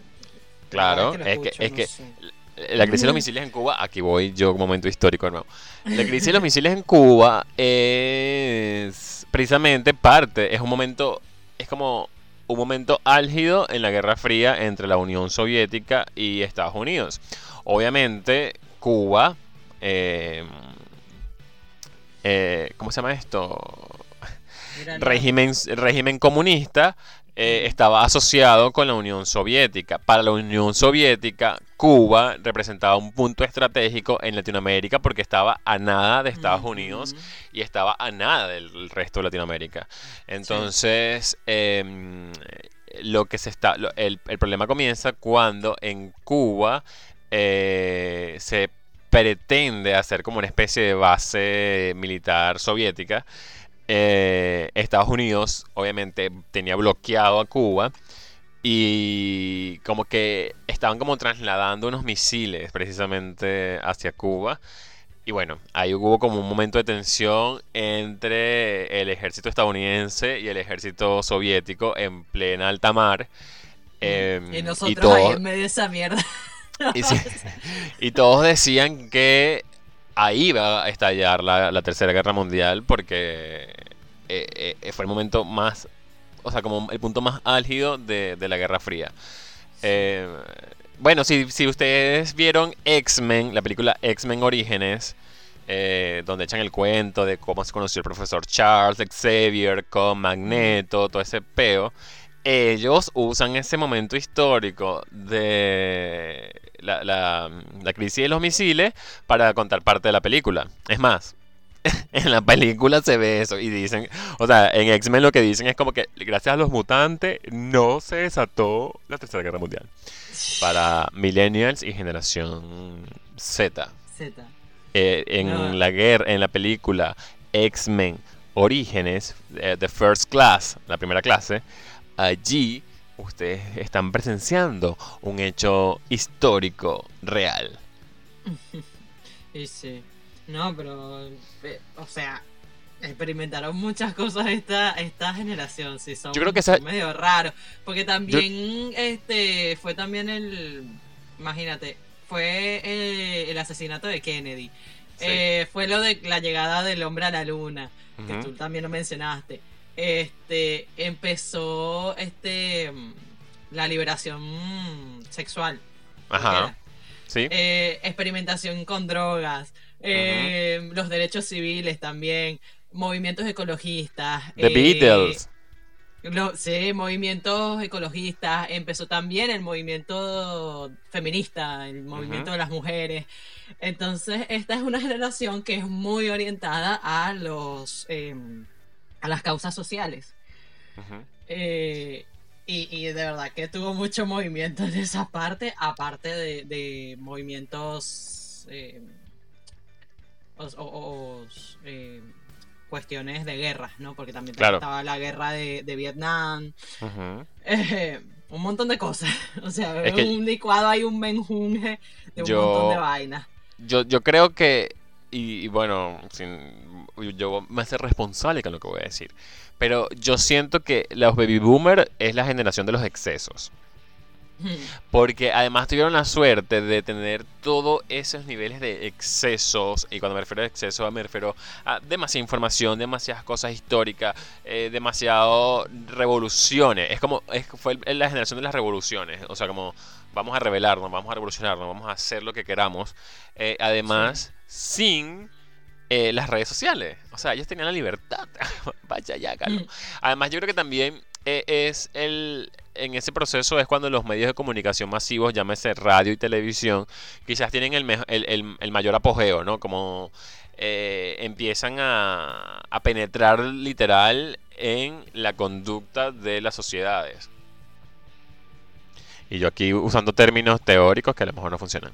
Claro, vez es que, escucho, es no que la crisis de los misiles en Cuba, aquí voy yo, momento histórico, hermano. La crisis de los misiles en Cuba es precisamente parte, es un momento, es como un momento álgido en la Guerra Fría entre la Unión Soviética y Estados Unidos. Obviamente, Cuba, eh, eh, ¿cómo se llama esto? Mira, no. régimen, régimen comunista eh, estaba asociado con la Unión Soviética. Para la Unión Soviética, Cuba representaba un punto estratégico en Latinoamérica porque estaba a nada de Estados. Unidos y estaba a nada del resto de Latinoamérica. Entonces, em, lo que se está, lo- el, el problema comienza cuando en Cuba eh, se pretende hacer como una especie de base militar soviética. Eh, Estados Unidos obviamente tenía bloqueado a Cuba y como que estaban como trasladando unos misiles precisamente hacia Cuba. Y bueno, ahí hubo como un momento de tensión entre el ejército estadounidense y el ejército soviético en plena alta mar. Em, y nosotros todo- ahí en medio de esa mierda. Y, sí, y todos decían que ahí iba a estallar la, la Tercera Guerra Mundial porque eh, eh, fue el momento más, o sea, como el punto más álgido de, de la Guerra Fría. Eh, bueno, si, si ustedes vieron X-Men, la película X-Men Orígenes, eh, donde echan el cuento de cómo se conoció el profesor Charles Xavier con Magneto, todo ese peo, ellos usan ese momento histórico de la, la- la crisis de los misiles para contar parte de la película. Es más, en la película se ve eso y dicen, o sea, en X-Men lo que dicen es como que gracias a los mutantes no se desató la Tercera Guerra Mundial. Para millennials y generación Z. Z. Eh, en No. la guerra, en la película X-Men Orígenes, eh, The First Class, la primera clase, allí ustedes están presenciando un hecho histórico real. Y sí. No, pero. eh, o sea. Experimentaron muchas cosas esta, esta generación, sí, son, Yo creo que esa- medio raros. Porque también, este, fue también el, imagínate, fue eh, el asesinato de Kennedy. Sí. Eh, fue lo de la llegada del hombre a la luna, que tú también lo mencionaste. Este, empezó, este, mm, la liberación sexual. Ajá. Sí. Eh, experimentación con drogas, eh, los derechos civiles también, movimientos ecologistas. The eh, Beatles. lo- sí, movimientos ecologistas. Empezó también el movimiento feminista, el movimiento de las mujeres. Entonces, esta es una generación que es muy orientada a los eh, a las causas sociales. Eh, y, y de verdad que tuvo mucho movimiento en esa parte, aparte de, de movimientos eh, o- eh, cuestiones de guerras, ¿no? Porque también Claro. estaba la guerra de, de Vietnam, un montón de cosas. O sea, Es que- un licuado hay un menjunje de un Yo- montón de vainas. Yo, yo creo que, y, y bueno, sin, yo me hace responsable con lo que voy a decir, pero yo siento que los baby boomer es la generación de los excesos. Porque además tuvieron la suerte de tener todos esos niveles de excesos, y cuando me refiero a exceso me refiero a demasiada información, demasiadas cosas históricas, eh, demasiado revoluciones. Es como, es, fue la generación de las revoluciones, o sea, como vamos a rebelarnos, vamos a revolucionarnos, vamos a hacer lo que queramos. Eh, además, sin eh, las redes sociales. O sea, ellos tenían la libertad. Vaya ya, Carlos. Mm. Además, yo creo que también eh, es el. En ese proceso es cuando los medios de comunicación masivos, llámese radio y televisión, quizás tienen el, el- el mayor apogeo, ¿no? Como eh, empiezan a, a penetrar literal en la conducta de las sociedades. Y yo aquí usando términos teóricos que a lo mejor no funcionan.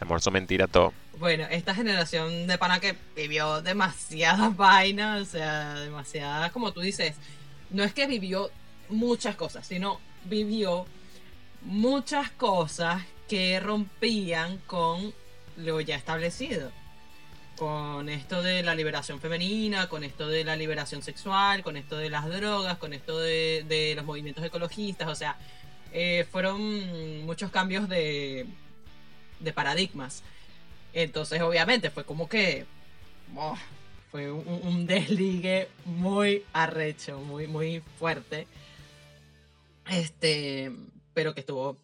A lo son mentiras todo. Bueno, esta generación de pana que vivió demasiadas vainas, o sea, demasiadas, como tú dices, no es que vivió muchas cosas, sino vivió muchas cosas que rompían con lo ya establecido. Con esto de la liberación femenina, con esto de la liberación sexual, con esto de las drogas, con esto de, de los movimientos ecologistas, o sea, eh, fueron muchos cambios de, de paradigmas. Entonces, obviamente, fue como que oh, fue un, un desligue muy arrecho, muy, muy fuerte. Este, pero que estuvo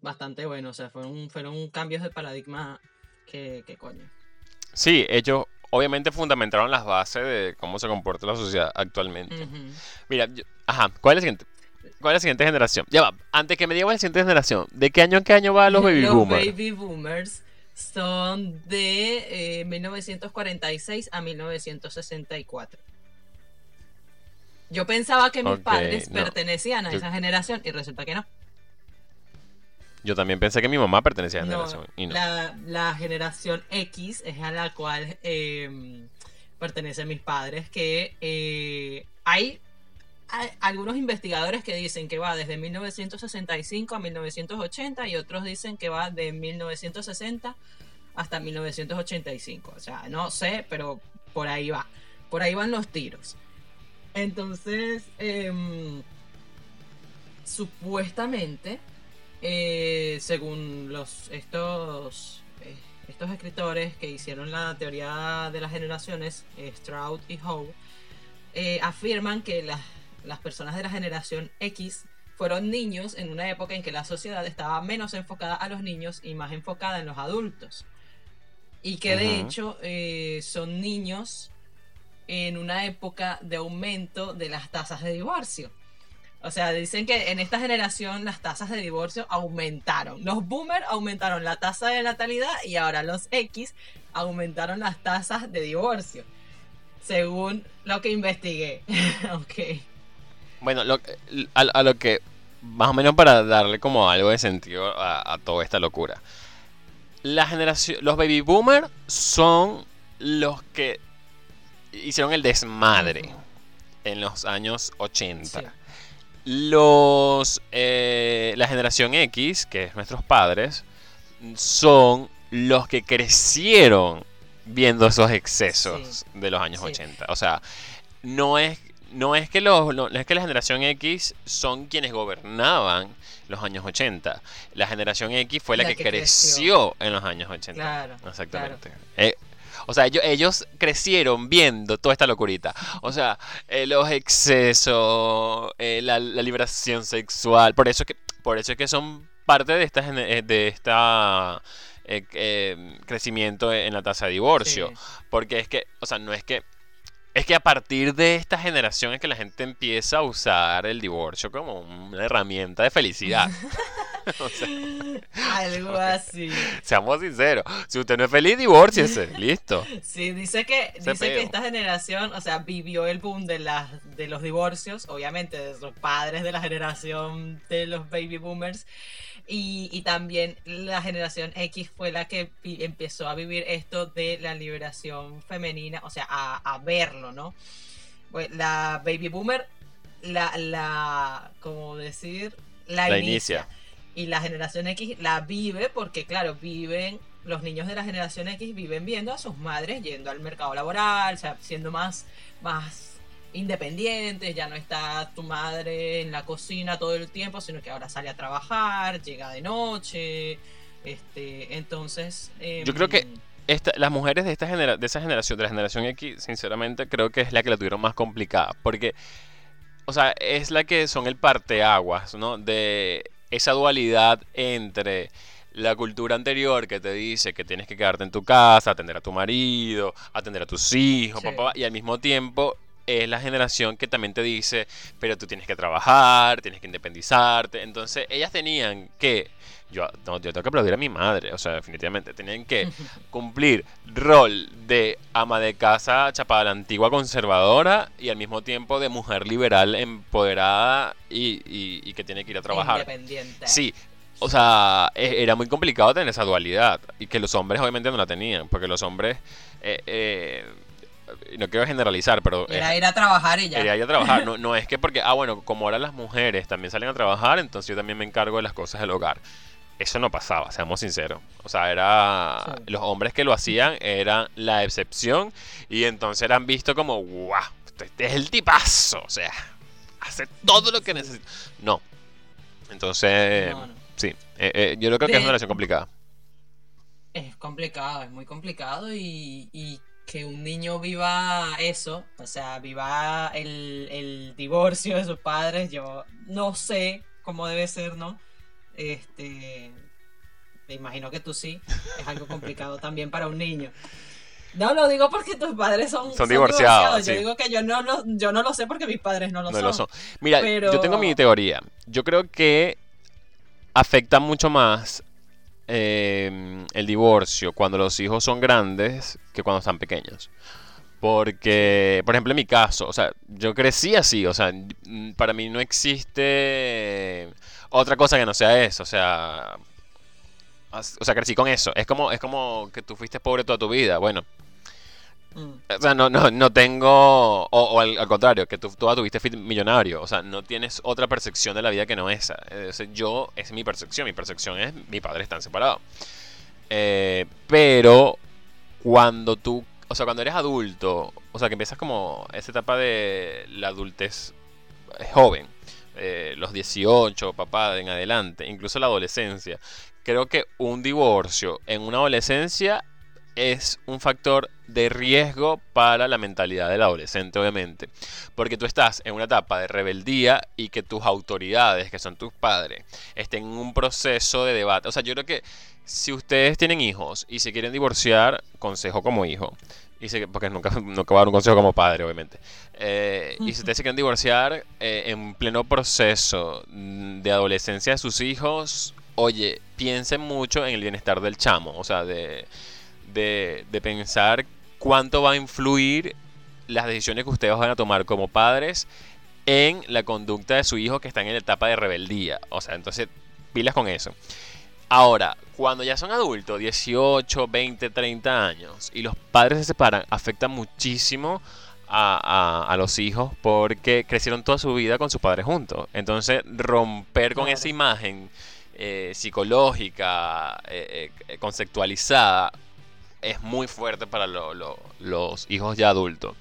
bastante bueno. O sea, fueron, fueron cambios de paradigma que, que coño. Sí, ellos obviamente fundamentaron las bases de cómo se comporta la sociedad actualmente. Mira, yo- ajá, ¿cuál es la siguiente? ¿Cuál es la siguiente generación? Ya va, antes que me digas la siguiente generación, ¿de qué año en qué año va los baby boomers? baby boomers son de eh, 1946 a 1964. Yo pensaba que mis padres no. pertenecían a Yo- esa generación y resulta que no. Yo también pensé que mi mamá pertenecía a esa No, generación. Y no. La, la generación X es a la cual eh, pertenecen mis padres, que eh, hay, algunos investigadores que dicen que va desde 1965 a 1980 y otros dicen que va de 1960 hasta 1985. O sea, no sé, pero por ahí va. Por ahí van los tiros. Entonces, em, supuestamente, eh, según los estos eh, estos escritores que hicieron la teoría de las generaciones, Stroud y Howe, eh, afirman que las, las personas de la generación X fueron niños en una época en que la sociedad estaba menos enfocada a los niños y más enfocada en los adultos. Y que de hecho eh, son niños en una época de aumento de las tasas de divorcio. O sea, dicen que en esta generación las tasas de divorcio aumentaron. Los boomers aumentaron la tasa de natalidad y ahora los X aumentaron las tasas de divorcio. Según lo que investigué. ok. Bueno, lo, a, a lo que, más o menos para darle como algo de sentido a, a toda esta locura. La generación, los baby boomers son los que hicieron el desmadre en los años 80. Sí. Los, eh, la generación X, que es nuestros padres, son los que crecieron viendo esos excesos de los años Sí. 80. O sea, no es, no es que los, no, no es que la generación X son quienes gobernaban los años 80. La generación X fue la, La que, que creció. en los años 80. Claro. Exactamente. Eh, o sea, ellos, ellos crecieron viendo toda esta locurita. O sea, eh, los excesos, eh, la, la liberación sexual. Por eso que, por eso es que son parte de esta de esta eh, crecimiento en la tasa de divorcio. Sí. Porque es que, o sea, no es que. Es que a partir de esta generación es que la gente empieza a usar el divorcio como una herramienta de felicidad. O sea, Algo así. seamos sinceros. Si usted no es feliz, divórciese. Listo. Sí, dice que, dice que esta generación, o sea, vivió el boom de, las, de los divorcios, obviamente, de los padres de la generación de los baby boomers. Y, y también la generación X fue la que empezó a vivir esto de la liberación femenina, o sea, a, a verlo, ¿no? La baby boomer, la, la, como decir, la, La inicia. inicia. Y la generación X la vive porque, claro, viven, los niños de la generación X viven viendo a sus madres yendo al mercado laboral, o sea, siendo más, más independientes, ya no está tu madre en la cocina todo el tiempo, sino que ahora sale a trabajar, llega de noche, este, entonces... Yo creo que em, Esta, las mujeres de esta genera- de esa generación, de la generación X, sinceramente creo que es la que la tuvieron más complicada. Porque, o sea, es la que son el parteaguas, ¿no? De esa dualidad entre la cultura anterior que te dice que tienes que quedarte en tu casa, atender a tu marido, atender a tus hijos, Sí. papá, y al mismo tiempo es la generación que también te dice, pero tú tienes que trabajar, tienes que independizarte. Entonces, ellas tenían que, yo, no, yo tengo que aplaudir a mi madre, o sea, definitivamente, tenían que cumplir rol de ama de casa chapada la antigua conservadora y al mismo tiempo de mujer liberal empoderada y, y- y que tiene que ir a trabajar. Independiente. Sí, o sea, e- era muy complicado tener esa dualidad y que los hombres obviamente no la tenían, porque los hombres, eh, eh, no quiero generalizar, pero... Era ir a trabajar ya. Quería ir a trabajar. No, no es que porque, ah, bueno, como ahora las mujeres también salen a trabajar, entonces yo también me encargo de las cosas del hogar. Eso no pasaba, seamos sinceros. O sea, era. Sí. Los hombres que lo hacían eran la excepción y entonces eran vistos como, ¡guau! Este es el tipazo. O sea, hace todo lo que necesita. No. Entonces, No, no. sí, eh, eh, yo creo que De- es una relación complicada. Es complicado, es muy complicado y, y que un niño viva eso, o sea, viva el, el divorcio de sus padres, yo no sé cómo debe ser, ¿no? Este, me imagino que tú sí, es algo complicado también para un niño. No lo digo porque tus padres son, Son divorciados, Yo sí. digo que yo no lo, yo no lo sé porque mis padres no lo No son. lo son. Mira, Pero- yo tengo mi teoría. Yo creo que afecta mucho más eh, el divorcio cuando los hijos son grandes que cuando están pequeños. Porque, por ejemplo, en mi caso, o sea, yo crecí así, o sea, mm, para mí no existe otra cosa que no sea eso, o sea, o sea, crecí con eso. Es como, es como que tú fuiste pobre toda tu vida. Bueno, O sea, no, no, no tengo. O, al, contrario, que tú toda tuviste fit millonario. O sea, no tienes otra percepción de la vida que no esa. Eh, yo, es mi percepción. Mi percepción es: mi padre están separados. Eh, pero cuando tú. O sea, cuando eres adulto. O sea, que empiezas como esa etapa de la adultez eh, joven. los 18, papá, en adelante. Incluso la adolescencia. Creo que un divorcio en una adolescencia es un factor de riesgo para la mentalidad del adolescente, obviamente. Porque tú estás en una etapa de rebeldía y que tus autoridades, que son tus padres, estén en un proceso de debate. O sea, yo creo que si ustedes tienen hijos y se quieren divorciar, consejo como hijo. Porque nunca, nunca a dar un consejo como padre, obviamente. Eh, y si ustedes se quieren divorciar eh, en pleno proceso de adolescencia de sus hijos, oye, piensen mucho en el bienestar del chamo. O sea, de, de, de pensar cuánto va a influir las decisiones que ustedes van a tomar como padres en la conducta de su hijo que está en la etapa de rebeldía. O sea, entonces, pilas con eso. Ahora, cuando ya son adultos, 18, 20, 30 años, y los padres se separan, afecta muchísimo a, a- a los hijos porque crecieron toda su vida con sus padres juntos. Entonces, romper con Claro. esa imagen eh, psicológica, eh, eh, conceptualizada, es muy fuerte para lo- lo- los hijos ya adultos.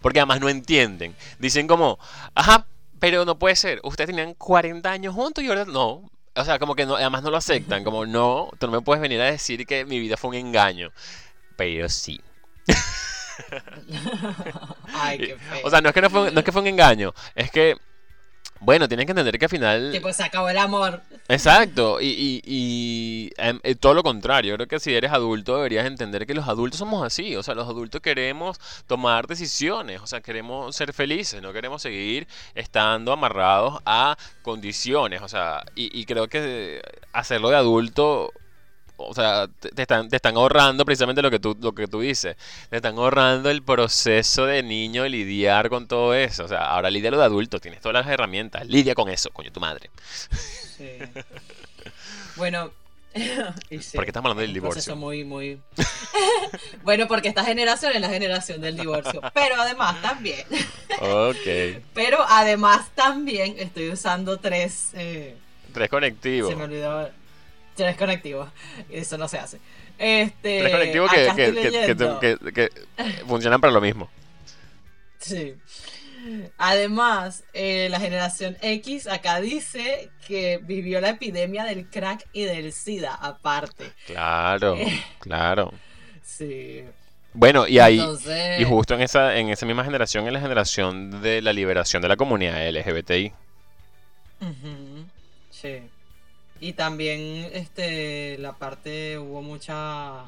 Porque además no entienden. Dicen como, ajá, pero no puede ser. Ustedes tenían 40 años juntos y ahora no. O sea, como que no, además no lo aceptan. Como, no, tú no me puedes venir a decir que mi vida fue un engaño. Pero sí. Ay, qué feo. O sea, no es que, no fue, no es que fue un engaño. Es que, bueno, tienen que entender que al final... Tipo, se acabó el amor. Exacto, y, y- y, em, eh, todo lo contrario, creo que si eres adulto deberías entender que los adultos somos así, o sea, los adultos queremos tomar decisiones, o sea, queremos ser felices, no queremos seguir estando amarrados a condiciones, o sea, y, y creo que hacerlo de adulto, o sea, te, están, te están ahorrando precisamente lo que, tú, lo que tú dices, te están ahorrando el proceso de niño lidiar con todo eso, o sea, ahora lidia lo de adulto, tienes todas las herramientas, lidia con eso, coño, tu madre. Sí. Bueno, sí, ¿Por qué estamos hablando del divorcio? muy, muy. bueno, porque esta generación es la generación del divorcio. Pero además también. Ok. Pero además también estoy usando tres. eh, Tres conectivos. se me olvidó. Tres conectivos. Eso no se hace. Este, Tres conectivos que, funcionan para lo mismo. Sí. Además, eh, la generación X acá dice que vivió la epidemia del crack y del SIDA aparte. Claro, claro. Sí. Bueno, y ahí, Entonces, y justo en esa, en esa misma generación, en la generación de la liberación de la comunidad LGBTI. sí. Y también este la parte hubo muchas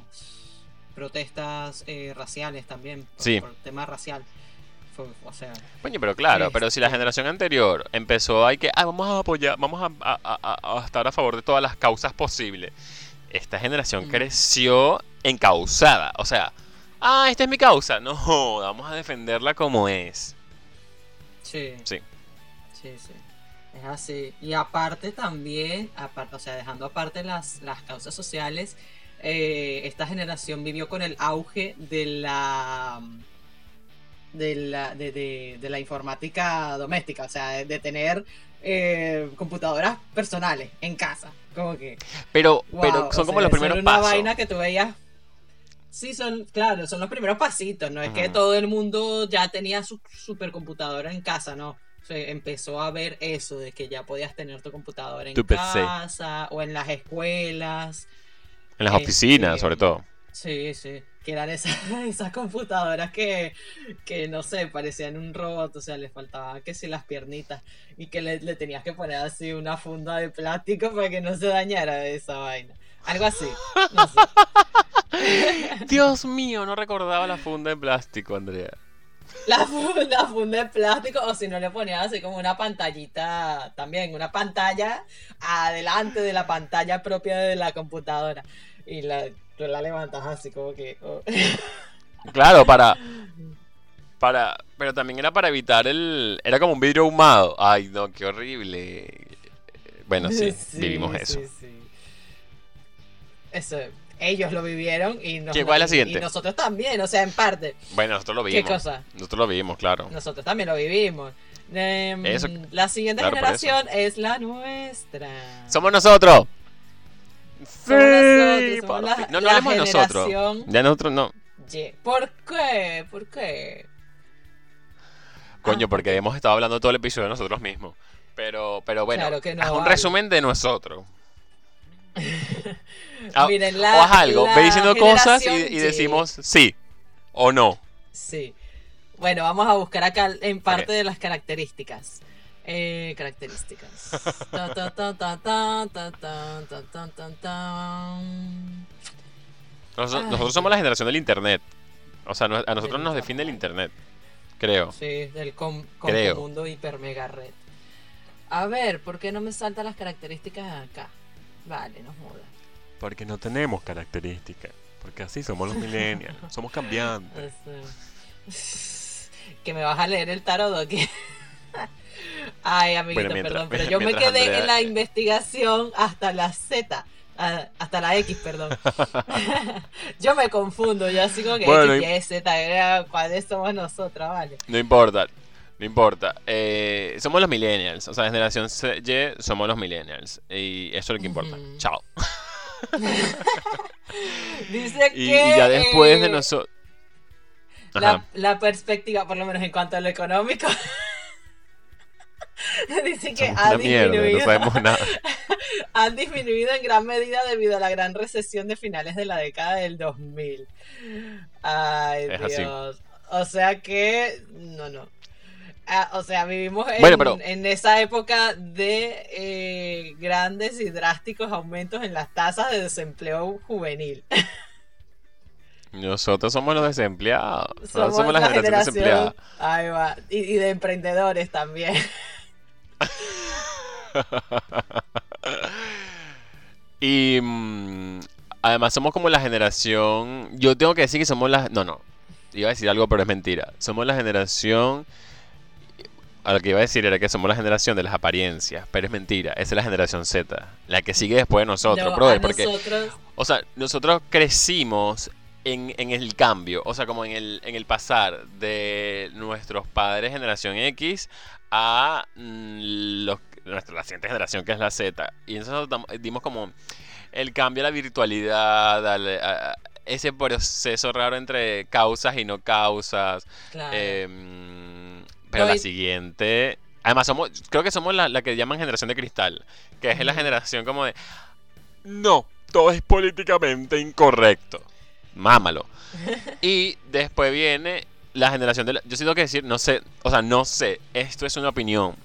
protestas eh, raciales también por, Sí. por tema racial. Fue- o sea, Coño, pero claro, pero si la generación anterior empezó hay que, ah, vamos a apoyar, vamos a, a- a- a estar a favor de todas las causas posibles. Esta generación Mm. creció encausada. O sea, ah, esta es mi causa. No, vamos a defenderla como es. sí. Sí. Sí, sí. Es así. Y aparte también, aparte, o sea, dejando aparte las, las causas sociales, eh, esta generación vivió con el auge de la de la, de, de- de la informática doméstica, o sea, de, tener eh, computadoras personales en casa. Como que. Pero, wow, pero son como sea, los primeros era una pasos. vaina que tú veías. Sí, son, claro, son los primeros pasitos. No es que todo el mundo ya tenía su supercomputadora en casa, no. Se empezó a ver eso, de que ya podías tener tu computadora en Tu casa o en las escuelas. En las Este, oficinas, sobre todo. Sí, sí. Que eran esas, esas computadoras que, que, no sé, parecían un robot, o sea, les faltaba que si las piernitas y que le, le tenías que poner así una funda de plástico para que no se dañara esa vaina. Algo así. No sé. Dios mío, no recordaba la funda de plástico, Andrea. La funda, la funda de plástico, o si no le ponías así como una pantallita, también una pantalla adelante de la pantalla propia de la computadora. Y la, tú la levantas así como que... oh. Claro, para. Para. Pero también era para evitar el. Era como un vidrio ahumado. Ay, no, qué horrible. Bueno, sí, vivimos eso. sí, sí. Eso, ellos lo vivieron y, nos, ¿Qué- cuál es la y- siguiente? y nosotros también, o sea, en parte. Bueno, nosotros lo ¿Qué vivimos. cosa? Nosotros lo vivimos, claro. Nosotros también lo vivimos. Em, Eso, la siguiente claro, generación es la nuestra. ¡Somos nosotros! Sí, nosotros, por la-. No, no hablemos de nosotros. Ya nosotros no. ¿Por qué? ¿Por qué? Coño, Ah, porque hemos estado hablando todo el episodio de nosotros mismos. Pero, pero bueno, Claro no haz un vale. resumen de nosotros. Ah, o haz algo, ve diciendo cosas y, decimos sí o no. Sí. Bueno, vamos a buscar acá en parte de las características. Eh, características. Nosotros, somos la generación del Internet. O sea, a nosotros nos define el Internet. Creo. Sí, del com, com mundo hiper red. A ver, ¿por qué no me saltan las características acá? Vale, no jodas. Porque no tenemos características. Porque así somos los millennials. somos cambiantes. Que me vas a leer el tarot aquí. Ay, amiguito, Bueno, mientras- perdón, pero yo me quedé Andrea- en la investigación hasta la Z, hasta la X, perdón. yo me confundo, yo así como que Bueno, X, y- Y, Z, eh, ¿cuáles somos nosotras, vale? No importa. No importa. Eh, somos los millennials. O sea, generación Y somos los millennials. Y eso es lo que importa. Chao. Dice Y, que y ya después de eh, nosotros. la, la perspectiva, por lo menos en cuanto a lo económico, dice que ha una mierda, no disminuido. sabemos nada. han disminuido en gran medida debido a la gran recesión de finales de la década del 2000. Ay, Es así. Dios. O sea que, no, no. Ah, o sea, vivimos en, Bueno, pero- en esa época de eh, grandes y drásticos aumentos en las tasas de desempleo juvenil. Nosotros somos los desempleados. Somos, la, generación, desempleada. Ahí va. Y, y de emprendedores también. Y mm, además somos como la generación. Yo tengo que decir que somos la. No, no. Iba a decir algo, pero es mentira. Somos la generación. A lo que iba a decir era que somos la generación de las apariencias, pero es mentira. Esa es la generación Z, la que sigue después de nosotros, No, brother, porque nosotros, O sea, nosotros crecimos en, en el cambio, o sea, como en el, en el pasar de nuestros padres generación X a mm, los, nuestra, la siguiente generación que es la Z. Y nosotros dam- dimos como el cambio a la virtualidad, al- a- a ese proceso raro entre causas y no causas. claro. Em, pero No, la siguiente... Además, somos, creo que somos la, la que llaman generación de cristal, que es la generación como de... No, todo es políticamente incorrecto. Mámalo. y después viene la generación de... la- yo sí tengo que decir, no sé, o sea, no sé, esto es una opinión.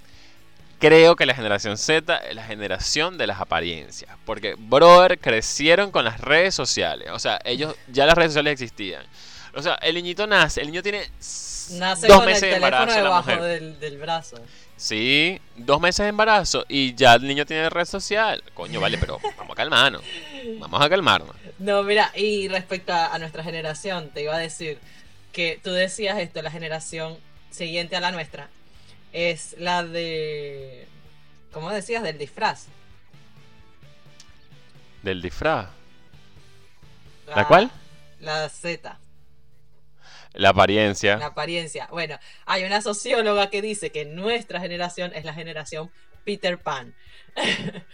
Creo que la generación Z es la generación de las apariencias. Porque, brother, crecieron con las redes sociales. O sea, ellos, ya las redes sociales existían. O sea, el niñito nace, el niño tiene Nace dos con el meses teléfono embarazo la debajo mujer. del, del brazo. Sí, dos meses de embarazo y ya el niño tiene red social. Coño, vale, pero vamos a calmarnos. Vamos a calmarnos. No, mira, y respecto a, a nuestra generación, te iba a decir que tú decías esto, la generación siguiente a la nuestra es la de, ¿cómo decías? Del disfraz. Del disfraz. ¿La cuál? La Z, La apariencia. la apariencia. Bueno, hay una socióloga que dice que nuestra generación es la generación Peter Pan.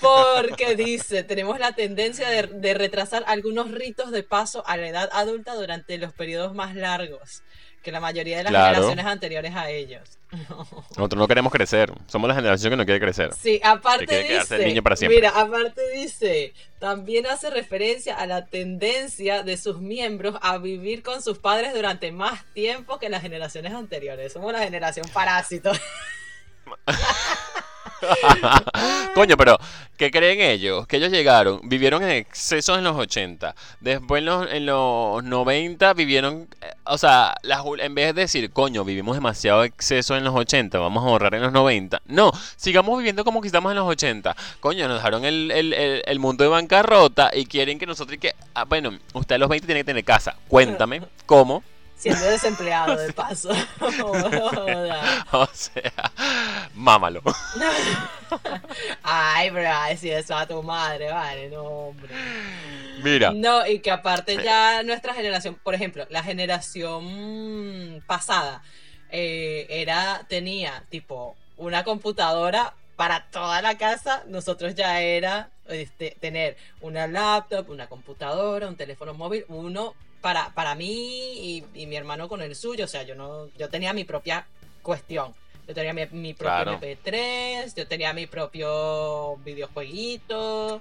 Porque dice, tenemos la tendencia de, de retrasar algunos ritos de paso a la edad adulta durante los periodos más largos que la mayoría de las Claro. generaciones anteriores a ellos. Nosotros no queremos crecer. Somos la generación que no quiere crecer. Sí, aparte Que dice, el niño para siempre. mira, aparte dice, también hace referencia a la tendencia de sus miembros a vivir con sus padres durante más tiempo que las generaciones anteriores. Somos la generación parásito. Coño, pero ¿qué creen ellos? Que ellos llegaron, vivieron en excesos en los 80, después en los, en los 90 vivieron, eh, o sea, en vez de decir, coño, vivimos demasiado exceso en los 80, vamos a ahorrar en los 90, no, sigamos viviendo como que estamos en los 80, coño, nos dejaron el, el- el- el mundo de bancarrota y quieren que nosotros, y que, ah, bueno, usted a los 20 tiene que tener casa, cuéntame, ¿cómo? Siendo desempleado, de paso. O sea, mámalo. Ay, pero ay, si eso a tu madre, vale, no, hombre. Mira, No, y que aparte ya nuestra generación, por ejemplo, la generación pasada eh, era, tenía tipo una computadora para toda la casa, nosotros ya era este, tener una laptop, una computadora, un teléfono móvil, uno para, para mí y, y mi hermano con el suyo, o sea, yo no, yo tenía mi propia cuestión. Yo tenía mi, mi propio Claro. MP3, yo tenía mi propio videojueguito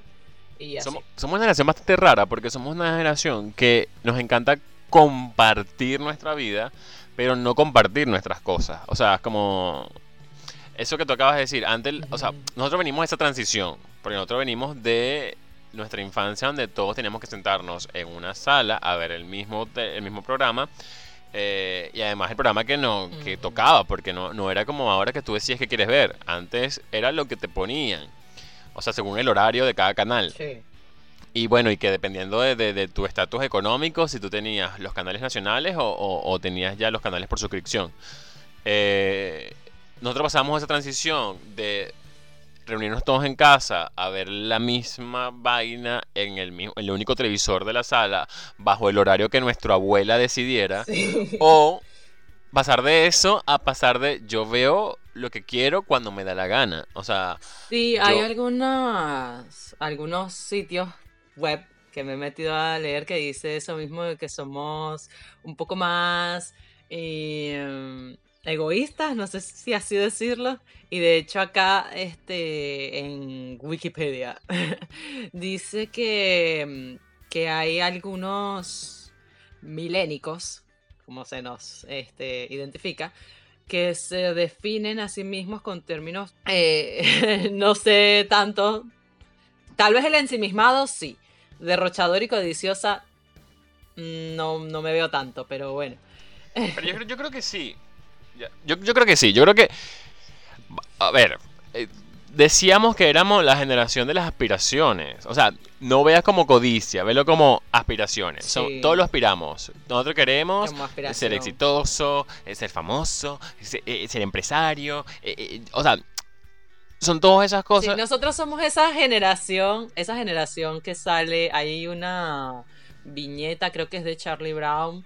y así. Somos, somos una generación bastante rara porque somos una generación que nos encanta compartir nuestra vida, pero no compartir nuestras cosas. O sea, es como eso que tú acabas de decir. Antes, o sea, nosotros venimos de esa transición, porque nosotros venimos de nuestra infancia donde todos teníamos que sentarnos en una sala a ver el mismo, el mismo programa. eh, y además el programa que no que tocaba, porque no, no era como ahora que tú decías que quieres ver. Antes era lo que te ponían. O sea, según el horario de cada canal. Sí. Y bueno, y que dependiendo de, de- de tu estatus económico, si tú tenías los canales nacionales o, o- o tenías ya los canales por suscripción. Eh, nosotros pasamos esa transición de reunirnos todos en casa a ver la misma vaina en el, mismo, en el único televisor de la sala, bajo el horario que nuestra abuela decidiera. Sí. O pasar de eso a pasar de yo veo lo que quiero cuando me da la gana. O sea, Sí, hay algunas, algunos sitios web que me he metido a leer que dice eso mismo de que somos un poco más eh, egoístas, no sé si así decirlo. Y de hecho acá este, en Wikipedia dice que, mm, que hay algunos milénicos, como se nos este, identifica, que se definen a sí mismos con términos, eh, no sé tanto, tal vez el ensimismado sí, derrochador y codiciosa mm, no, no me veo tanto, pero bueno. Pero yo, yo creo que sí. Yo, yo creo que sí. Yo creo que. A ver. eh, decíamos que éramos la generación de las aspiraciones. O sea, no veas como codicia, velo como aspiraciones. Son- Sí. todos lo aspiramos. Nosotros queremos ser exitoso, eh, ser famoso, ser, eh, ser empresario. eh, eh, o sea, son todas esas Sí, cosas. nosotros somos esa generación, esa generación que sale, hay una viñeta, creo que es de Charlie Brown,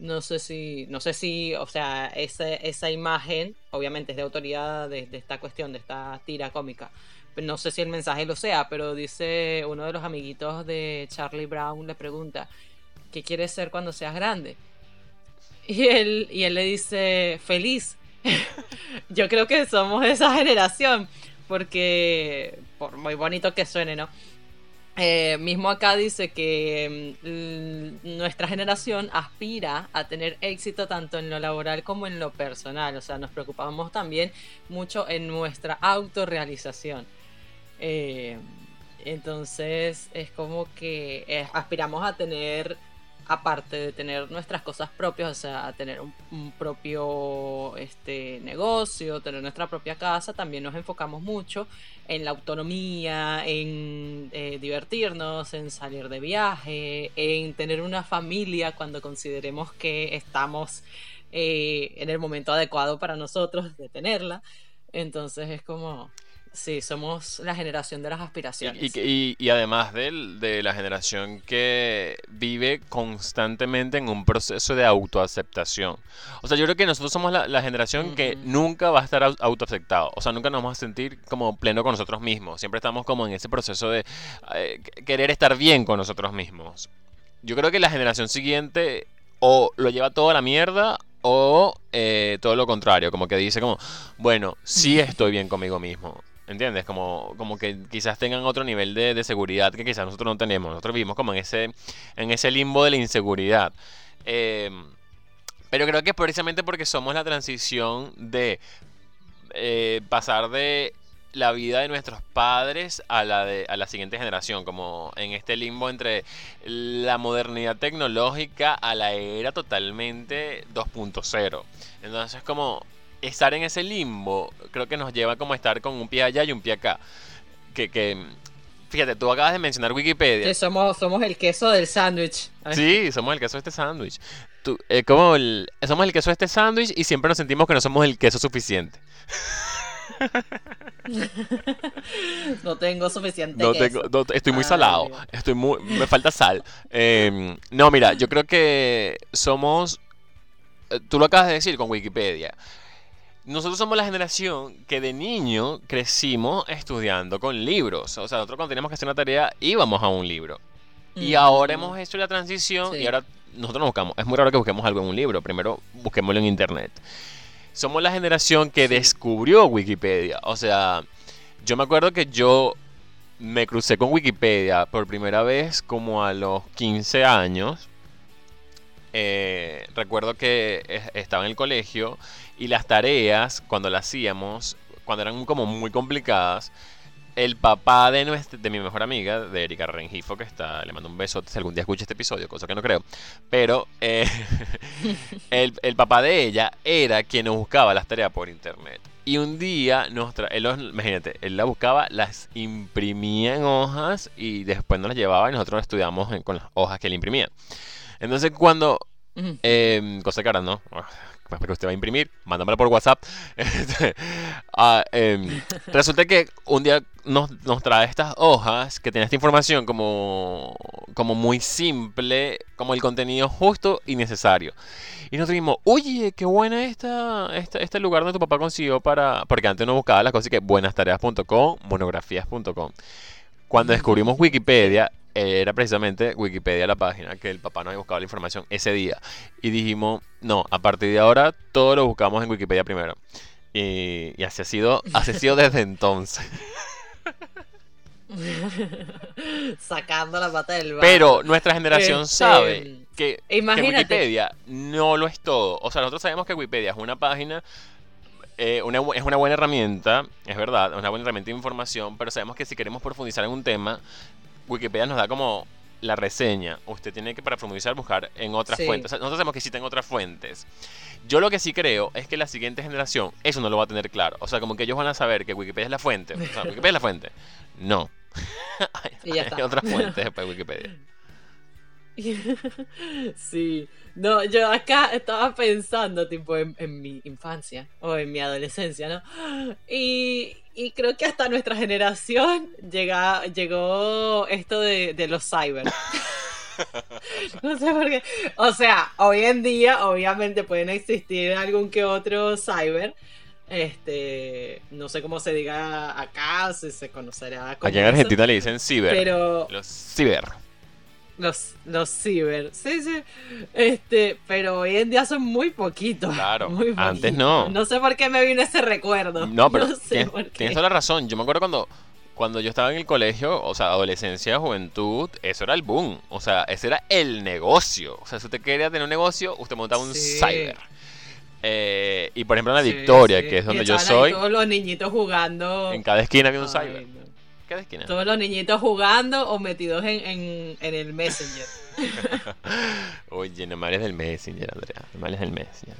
no sé si, no sé si, o sea, esa, esa imagen, obviamente es de autoridad de, esta cuestión, de esta tira cómica, no sé si el mensaje lo sea, pero dice uno de los amiguitos de Charlie Brown le pregunta, ¿qué quieres ser cuando seas grande? Y él, y él le dice, feliz. Yo creo que somos esa generación, porque, por muy bonito que suene, ¿no? Eh, mismo acá dice que mm, nuestra generación aspira a tener éxito tanto en lo laboral como en lo personal. O sea, nos preocupamos también mucho en nuestra autorrealización. Eh, entonces es como que eh, aspiramos a tener, aparte de tener nuestras cosas propias, o sea, tener un, un propio este, negocio, tener nuestra propia casa, también nos enfocamos mucho en la autonomía, en eh, divertirnos, en salir de viaje, en tener una familia cuando consideremos que estamos eh, en el momento adecuado para nosotros de tenerla. Entonces es como, sí, somos la generación de las aspiraciones. Y, y que- y- y además del- de la generación que vive constantemente en un proceso de autoaceptación. O sea, yo creo que nosotros somos la, la generación que nunca va a estar au- autoaceptado. O sea, nunca nos vamos a sentir como pleno con nosotros mismos. Siempre estamos como en ese proceso de eh, qu- querer estar bien con nosotros mismos. Yo creo que la generación siguiente o lo lleva todo a la mierda O eh, todo lo contrario, como que dice como, bueno, sí estoy bien conmigo mismo. ¿Entiendes? Como, como que quizás tengan otro nivel de, de seguridad que quizás nosotros no tenemos. Nosotros vivimos como en ese, en ese limbo de la inseguridad. Eh, pero creo que es precisamente porque somos la transición de eh, pasar de la vida de nuestros padres a la de a la siguiente generación, como en este limbo entre la modernidad tecnológica a la era totalmente 2.0. Entonces, como estar en ese limbo, creo que nos lleva como a estar con un pie allá y un pie acá. Que, que fíjate, tú acabas de mencionar Wikipedia. Que somos, somos el queso del sándwich. Sí, somos el queso de este sándwich. Eh, como el- somos el queso de este sándwich y siempre nos sentimos que no somos el queso suficiente. No tengo suficiente No queso. tengo- no- estoy muy Ay, salado. Dios. Estoy muy, me falta sal. Eh, no, mira, yo creo que somos. eh, Tú lo acabas de decir con Wikipedia. Nosotros somos la generación que de niño crecimos estudiando con libros. O sea, nosotros cuando teníamos que hacer una tarea íbamos a un libro. Y Mm. ahora hemos hecho la transición y ahora nosotros nos buscamos. Es muy raro que busquemos algo en un libro. Primero busquémoslo en internet. Somos la generación que descubrió Wikipedia. O sea, yo me acuerdo que yo me crucé con Wikipedia por primera vez como a los 15 años. Eh, recuerdo que estaba en el colegio y las tareas, cuando las hacíamos, cuando eran como muy complicadas, el papá de, nuestra, de mi mejor amiga, de Erika Rengifo, que está, le mando un beso si algún día escucha este episodio, cosa que no creo, pero eh, el, el papá de ella era quien nos buscaba las tareas por internet. Y un día, nos él, los- imagínate, él las buscaba, las imprimía en hojas y después nos las llevaba y nosotros las estudiamos en- con las hojas que él imprimía. Entonces cuando eh, cosa cara, ¿no? Que usted va a imprimir, mándamela por WhatsApp. Este, ah, em, resulta que un día nos, nos trae estas hojas que tienen esta información como, como muy simple, como el contenido justo y necesario. Y nosotros dijimos, oye, qué buena esta, esta, este lugar donde tu papá consiguió para... Porque antes no buscaba las cosas que buenastareas.com, monografías.com. Cuando descubrimos Wikipedia, era precisamente Wikipedia la página que el papá nos había buscado la información ese día. Y dijimos, no, a partir de ahora todo lo buscamos en Wikipedia primero. Y, y así ha sido, así ha sido desde entonces. Sacando la pata del barro. Pero nuestra generación Este, sabe que, que. Wikipedia no lo es todo. O sea, nosotros sabemos que Wikipedia es una página, eh, una es una buena herramienta, es verdad, es una buena herramienta de información, pero sabemos que si queremos profundizar en un tema, Wikipedia nos da como la reseña. Usted tiene que para profundizar buscar en otras Sí. fuentes. Nosotros sabemos que existen otras fuentes. Yo lo que sí creo es que la siguiente generación eso no lo va a tener claro. O sea, como que ellos van a saber que Wikipedia es la fuente. O sea, Wikipedia es la fuente. No. Y Hay está. otras fuentes después de Wikipedia. Sí, no, yo acá estaba pensando tipo en, en mi infancia o en mi adolescencia, ¿no? Y, y creo que hasta nuestra generación llega, llegó esto de, de los cyber. No sé por qué. O sea, hoy en día obviamente pueden existir algún que otro cyber. Este, no sé cómo se diga acá, si se conocerá como Aquí en eso, Argentina le dicen ciber. Pero Los ciber. Los, los ciber, sí, sí. Este, pero hoy en día son muy poquitos. Claro, muy antes poquitos. no. No sé por qué me vino ese recuerdo. No, pero sé tienes, por qué. tienes toda la razón. Yo me acuerdo cuando, cuando yo estaba en el colegio, o sea, adolescencia, juventud, eso era el boom. O sea, ese era el negocio. O sea, si usted quería tener un negocio, usted montaba un Sí. cyber. Eh, y por ejemplo en la Sí, Victoria, sí. que es donde yo soy, todos los niñitos jugando. en cada esquina había un Ay, cyber. no. Cada esquina. Todos los niñitos jugando o metidos en, en, en el Messenger. Oye, no me del Messenger, Andrea. No me del Messenger.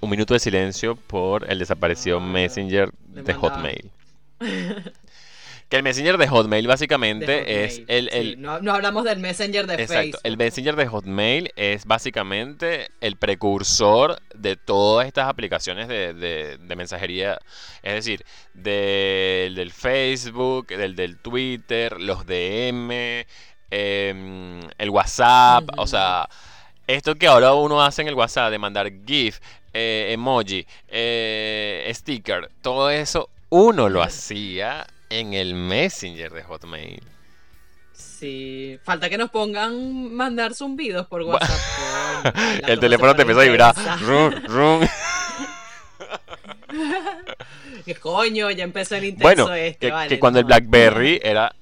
Un minuto de silencio por el desaparecido Ah, Messenger de. Hotmail. Que el Messenger de Hotmail de básicamente es el, Sí, el- no, no hablamos del Messenger de Exacto, Facebook. el Messenger de Hotmail es básicamente el precursor de todas estas aplicaciones de, de- de mensajería. Es decir, del, del Facebook, del, del Twitter, los DM, em, el WhatsApp. O sea, esto que ahora uno hace en el WhatsApp de mandar GIF, eh, emoji, eh, sticker, todo eso uno lo hacía en el Messenger de Hotmail. Sí, falta que nos pongan mandar zumbidos por WhatsApp. El teléfono te empieza a vibrar. Rum, rum. Que coño, ya empezó el intenso Bueno, este, que, vale, que cuando el no. Blackberry era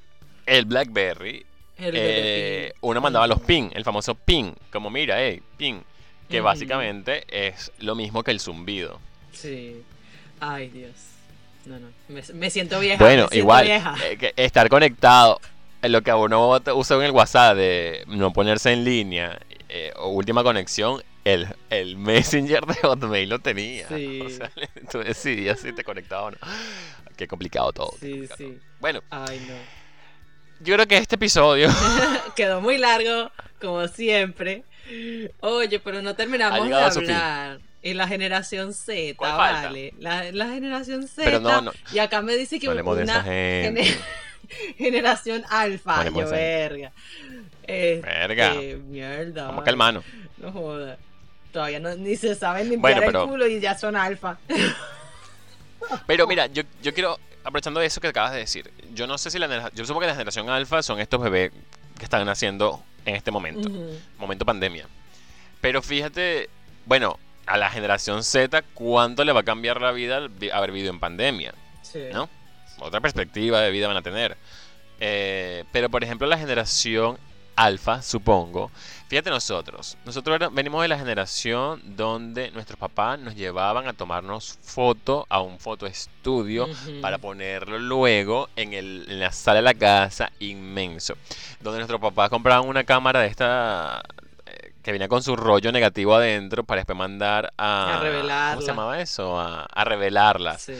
el Blackberry, El eh, uno mandaba los ping, el famoso ping, como mira, hey, ping, que básicamente es lo mismo que el zumbido. Sí. Ay, Dios. No, no. Me, me siento vieja. Bueno, siento igual, vieja. eh, estar conectado, en lo que uno usa en el WhatsApp de no ponerse en línea, eh, o última conexión, el, el Messenger de Hotmail lo tenía. Sí. O sea, tú decidías si te conectaba o no. Qué complicado todo. Sí, complicado sí. Bueno, Ay, no. yo creo que este episodio Quedó muy largo, como siempre. Oye, pero no terminamos de hablar. Y la generación Z, ¿Cuál falta? vale. La, la generación Z. Pero no, no. Y acá me dice que No hablemos de una generación alfa. Yo, verga. Este, Verga. Mierda. Como que el mano. No joda. Todavía no, ni se saben limpiar Bueno, pero- el culo y ya son alfa. Pero mira, yo, yo quiero, aprovechando eso que acabas de decir, yo no sé si la genera- yo supongo que la generación alfa son estos bebés que están naciendo en este momento, momento pandemia. Pero fíjate, bueno, a la generación Z, ¿cuánto le va a cambiar la vida al haber vivido en pandemia? Sí. ¿No? Otra perspectiva de vida van a tener. Eh, pero por ejemplo, la generación alfa, supongo. Fíjate nosotros. Nosotros venimos de la generación donde nuestros papás nos llevaban a tomarnos foto a un fotoestudio Ujú. para ponerlo luego en, el, en la sala de la casa inmenso. Donde nuestros papás compraban una cámara de esta que venía con su rollo negativo adentro para después mandar a... A revelarla. ¿Cómo se llamaba eso? A, a revelarlas. Sí.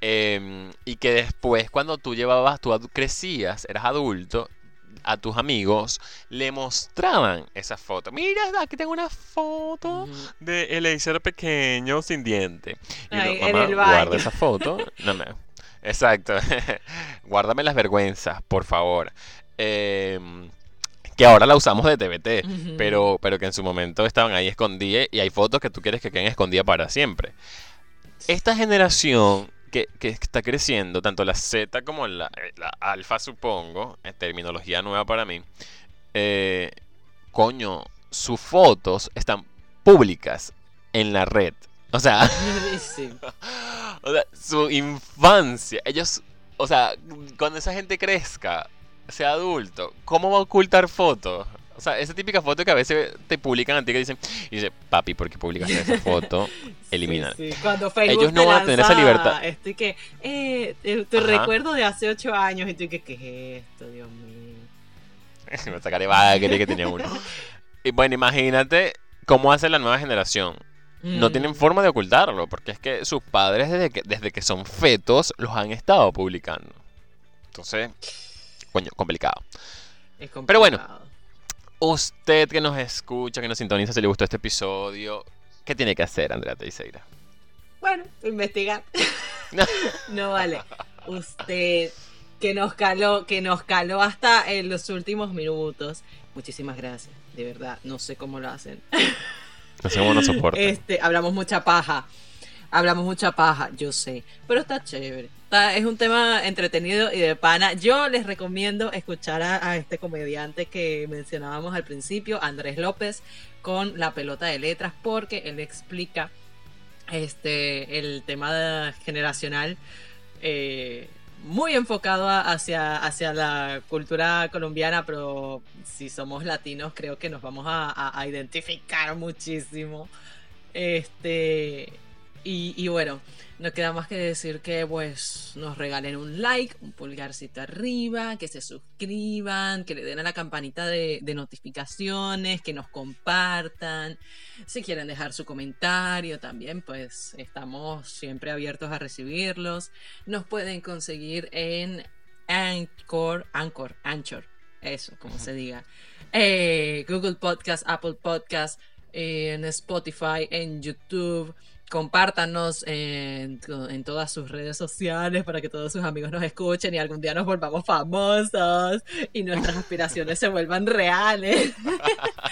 Em, y que después, cuando tú llevabas, tú crecías, eras adulto, a tus amigos le mostraban esa foto. Mira, aquí tengo una foto de Eliezer pequeño sin diente. Y Ay, "Mamá, el baño". guarda esa foto. No me... Exacto. Guárdame las vergüenzas, por favor. Em, que ahora la usamos de TBT, pero, pero que en su momento estaban ahí escondidas y hay fotos que tú quieres que queden escondidas para siempre. Esta generación que, que está creciendo, tanto la Z como la, eh, la alfa, supongo, es terminología nueva para mí, eh, coño, sus fotos están públicas en la red. O sea, o sea, su infancia, ellos, o sea, cuando esa gente crezca, sea adulto, ¿cómo va a ocultar fotos? O sea, esa típica foto que a veces te publican a ti que dicen, y dice, papi, ¿por qué publicaste esa foto? Elimina. Sí, sí. Cuando Facebook Ellos no te van a tener esa libertad. Esto y que, eh, te, te Ajá. recuerdo de hace ocho años y tú que, ¿qué es esto, Dios mío? Me sacaré bagre que tenía uno. Y bueno, imagínate cómo hace la nueva generación. No tienen forma de ocultarlo, porque es que sus padres desde que, desde que son fetos los han estado publicando. Entonces, coño, complicado. Es Pero bueno. complicado. Usted que nos escucha, que nos sintoniza, si le gustó este episodio, ¿qué tiene que hacer, Andrea Teixeira? Bueno, investigar. no vale. Usted que nos caló, que nos caló hasta en los últimos minutos. Muchísimas gracias, de verdad. No sé cómo lo hacen. No sé cómo nos soporta. Este, hablamos mucha paja. Hablamos mucha paja, yo sé. Pero está chévere. Es un tema entretenido y de pana. Yo les recomiendo escuchar a, este comediante que mencionábamos al principio, Andrés López, con la pelota de letras, porque él explica este el tema generacional eh, muy enfocado hacia, hacia la cultura colombiana, pero si somos latinos creo que nos vamos a- a identificar muchísimo. Este y, y bueno, no queda más que decir que pues nos regalen un like, un pulgarcito arriba, que se suscriban, que le den a la campanita de, de notificaciones, que nos compartan. Si quieren dejar su comentario también, pues estamos siempre abiertos a recibirlos. Nos pueden conseguir en Anchor, Anchor, Anchor, eso, como se diga. Eh, Google Podcast, Apple Podcast, en Spotify, en YouTube. Compártanos en, en todas sus redes sociales para que todos sus amigos nos escuchen y algún día nos volvamos famosos y nuestras aspiraciones se vuelvan reales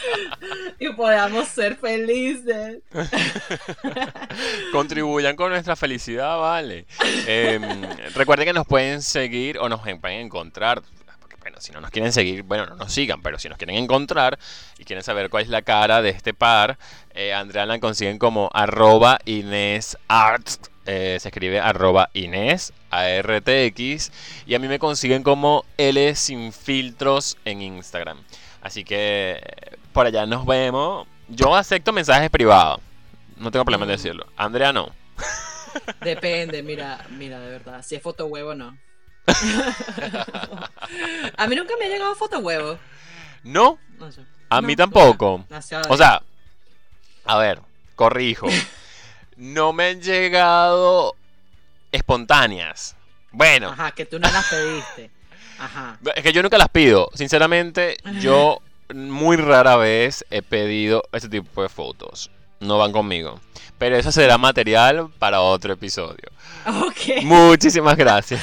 y podamos ser felices. Contribuyan con nuestra felicidad, vale. Em, recuerden que nos pueden seguir o nos pueden encontrar. Bueno, si no nos quieren seguir, bueno, no nos sigan, pero si nos quieren encontrar y quieren saber cuál es la cara de este par, eh, Andrea la consiguen como arroba Inés Arts, eh, se escribe arroba Inés ARTX, y a mí me consiguen como L sin filtros en Instagram. Así que eh, por allá nos vemos. Yo acepto mensajes privados, no tengo problema en Mm. decirlo. Andrea no. Depende, mira, mira, de verdad. Si es foto huevo, no. a mí nunca me ha llegado foto huevo. No, No sé. a No, mí tampoco. O sea, a ver, corrijo. No me han llegado espontáneas. Bueno, Ajá, que tú no las pediste. Ajá. es que yo nunca las pido. Sinceramente, yo muy rara vez he pedido ese tipo de fotos. No van conmigo. Pero eso será material para otro episodio. Ok. Muchísimas gracias.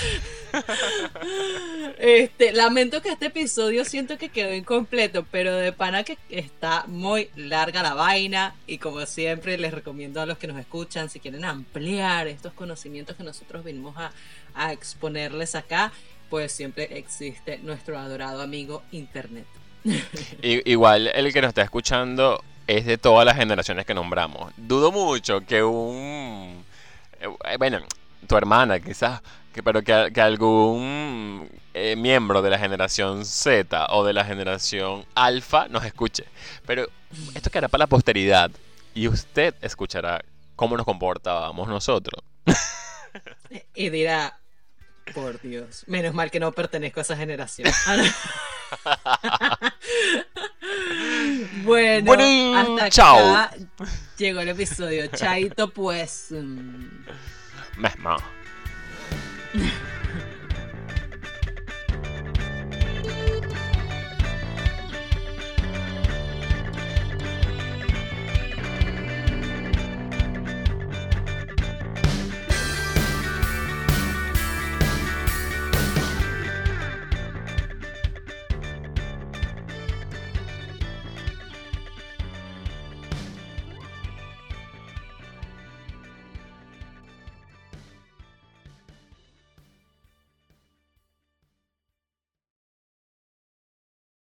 Este, lamento que este episodio siento que quedó incompleto, pero de pana que está muy larga la vaina y como siempre les recomiendo a los que nos escuchan, si quieren ampliar estos conocimientos que nosotros venimos a, a exponerles acá, pues siempre existe nuestro adorado amigo Internet. Igual el que nos está escuchando es de todas las generaciones que nombramos. Dudo mucho que un... eh, Bueno, tu hermana quizás, que, pero que, que algún eh, miembro de la generación Z o de la generación Alfa nos escuche. Pero esto quedará para la posteridad y usted escuchará cómo nos comportábamos nosotros. Y dirá, por Dios, menos mal que no pertenezco a esa generación. bueno, Bueno, hasta chao. acá llegó el episodio. Chaito, pues. mm. Mesmo.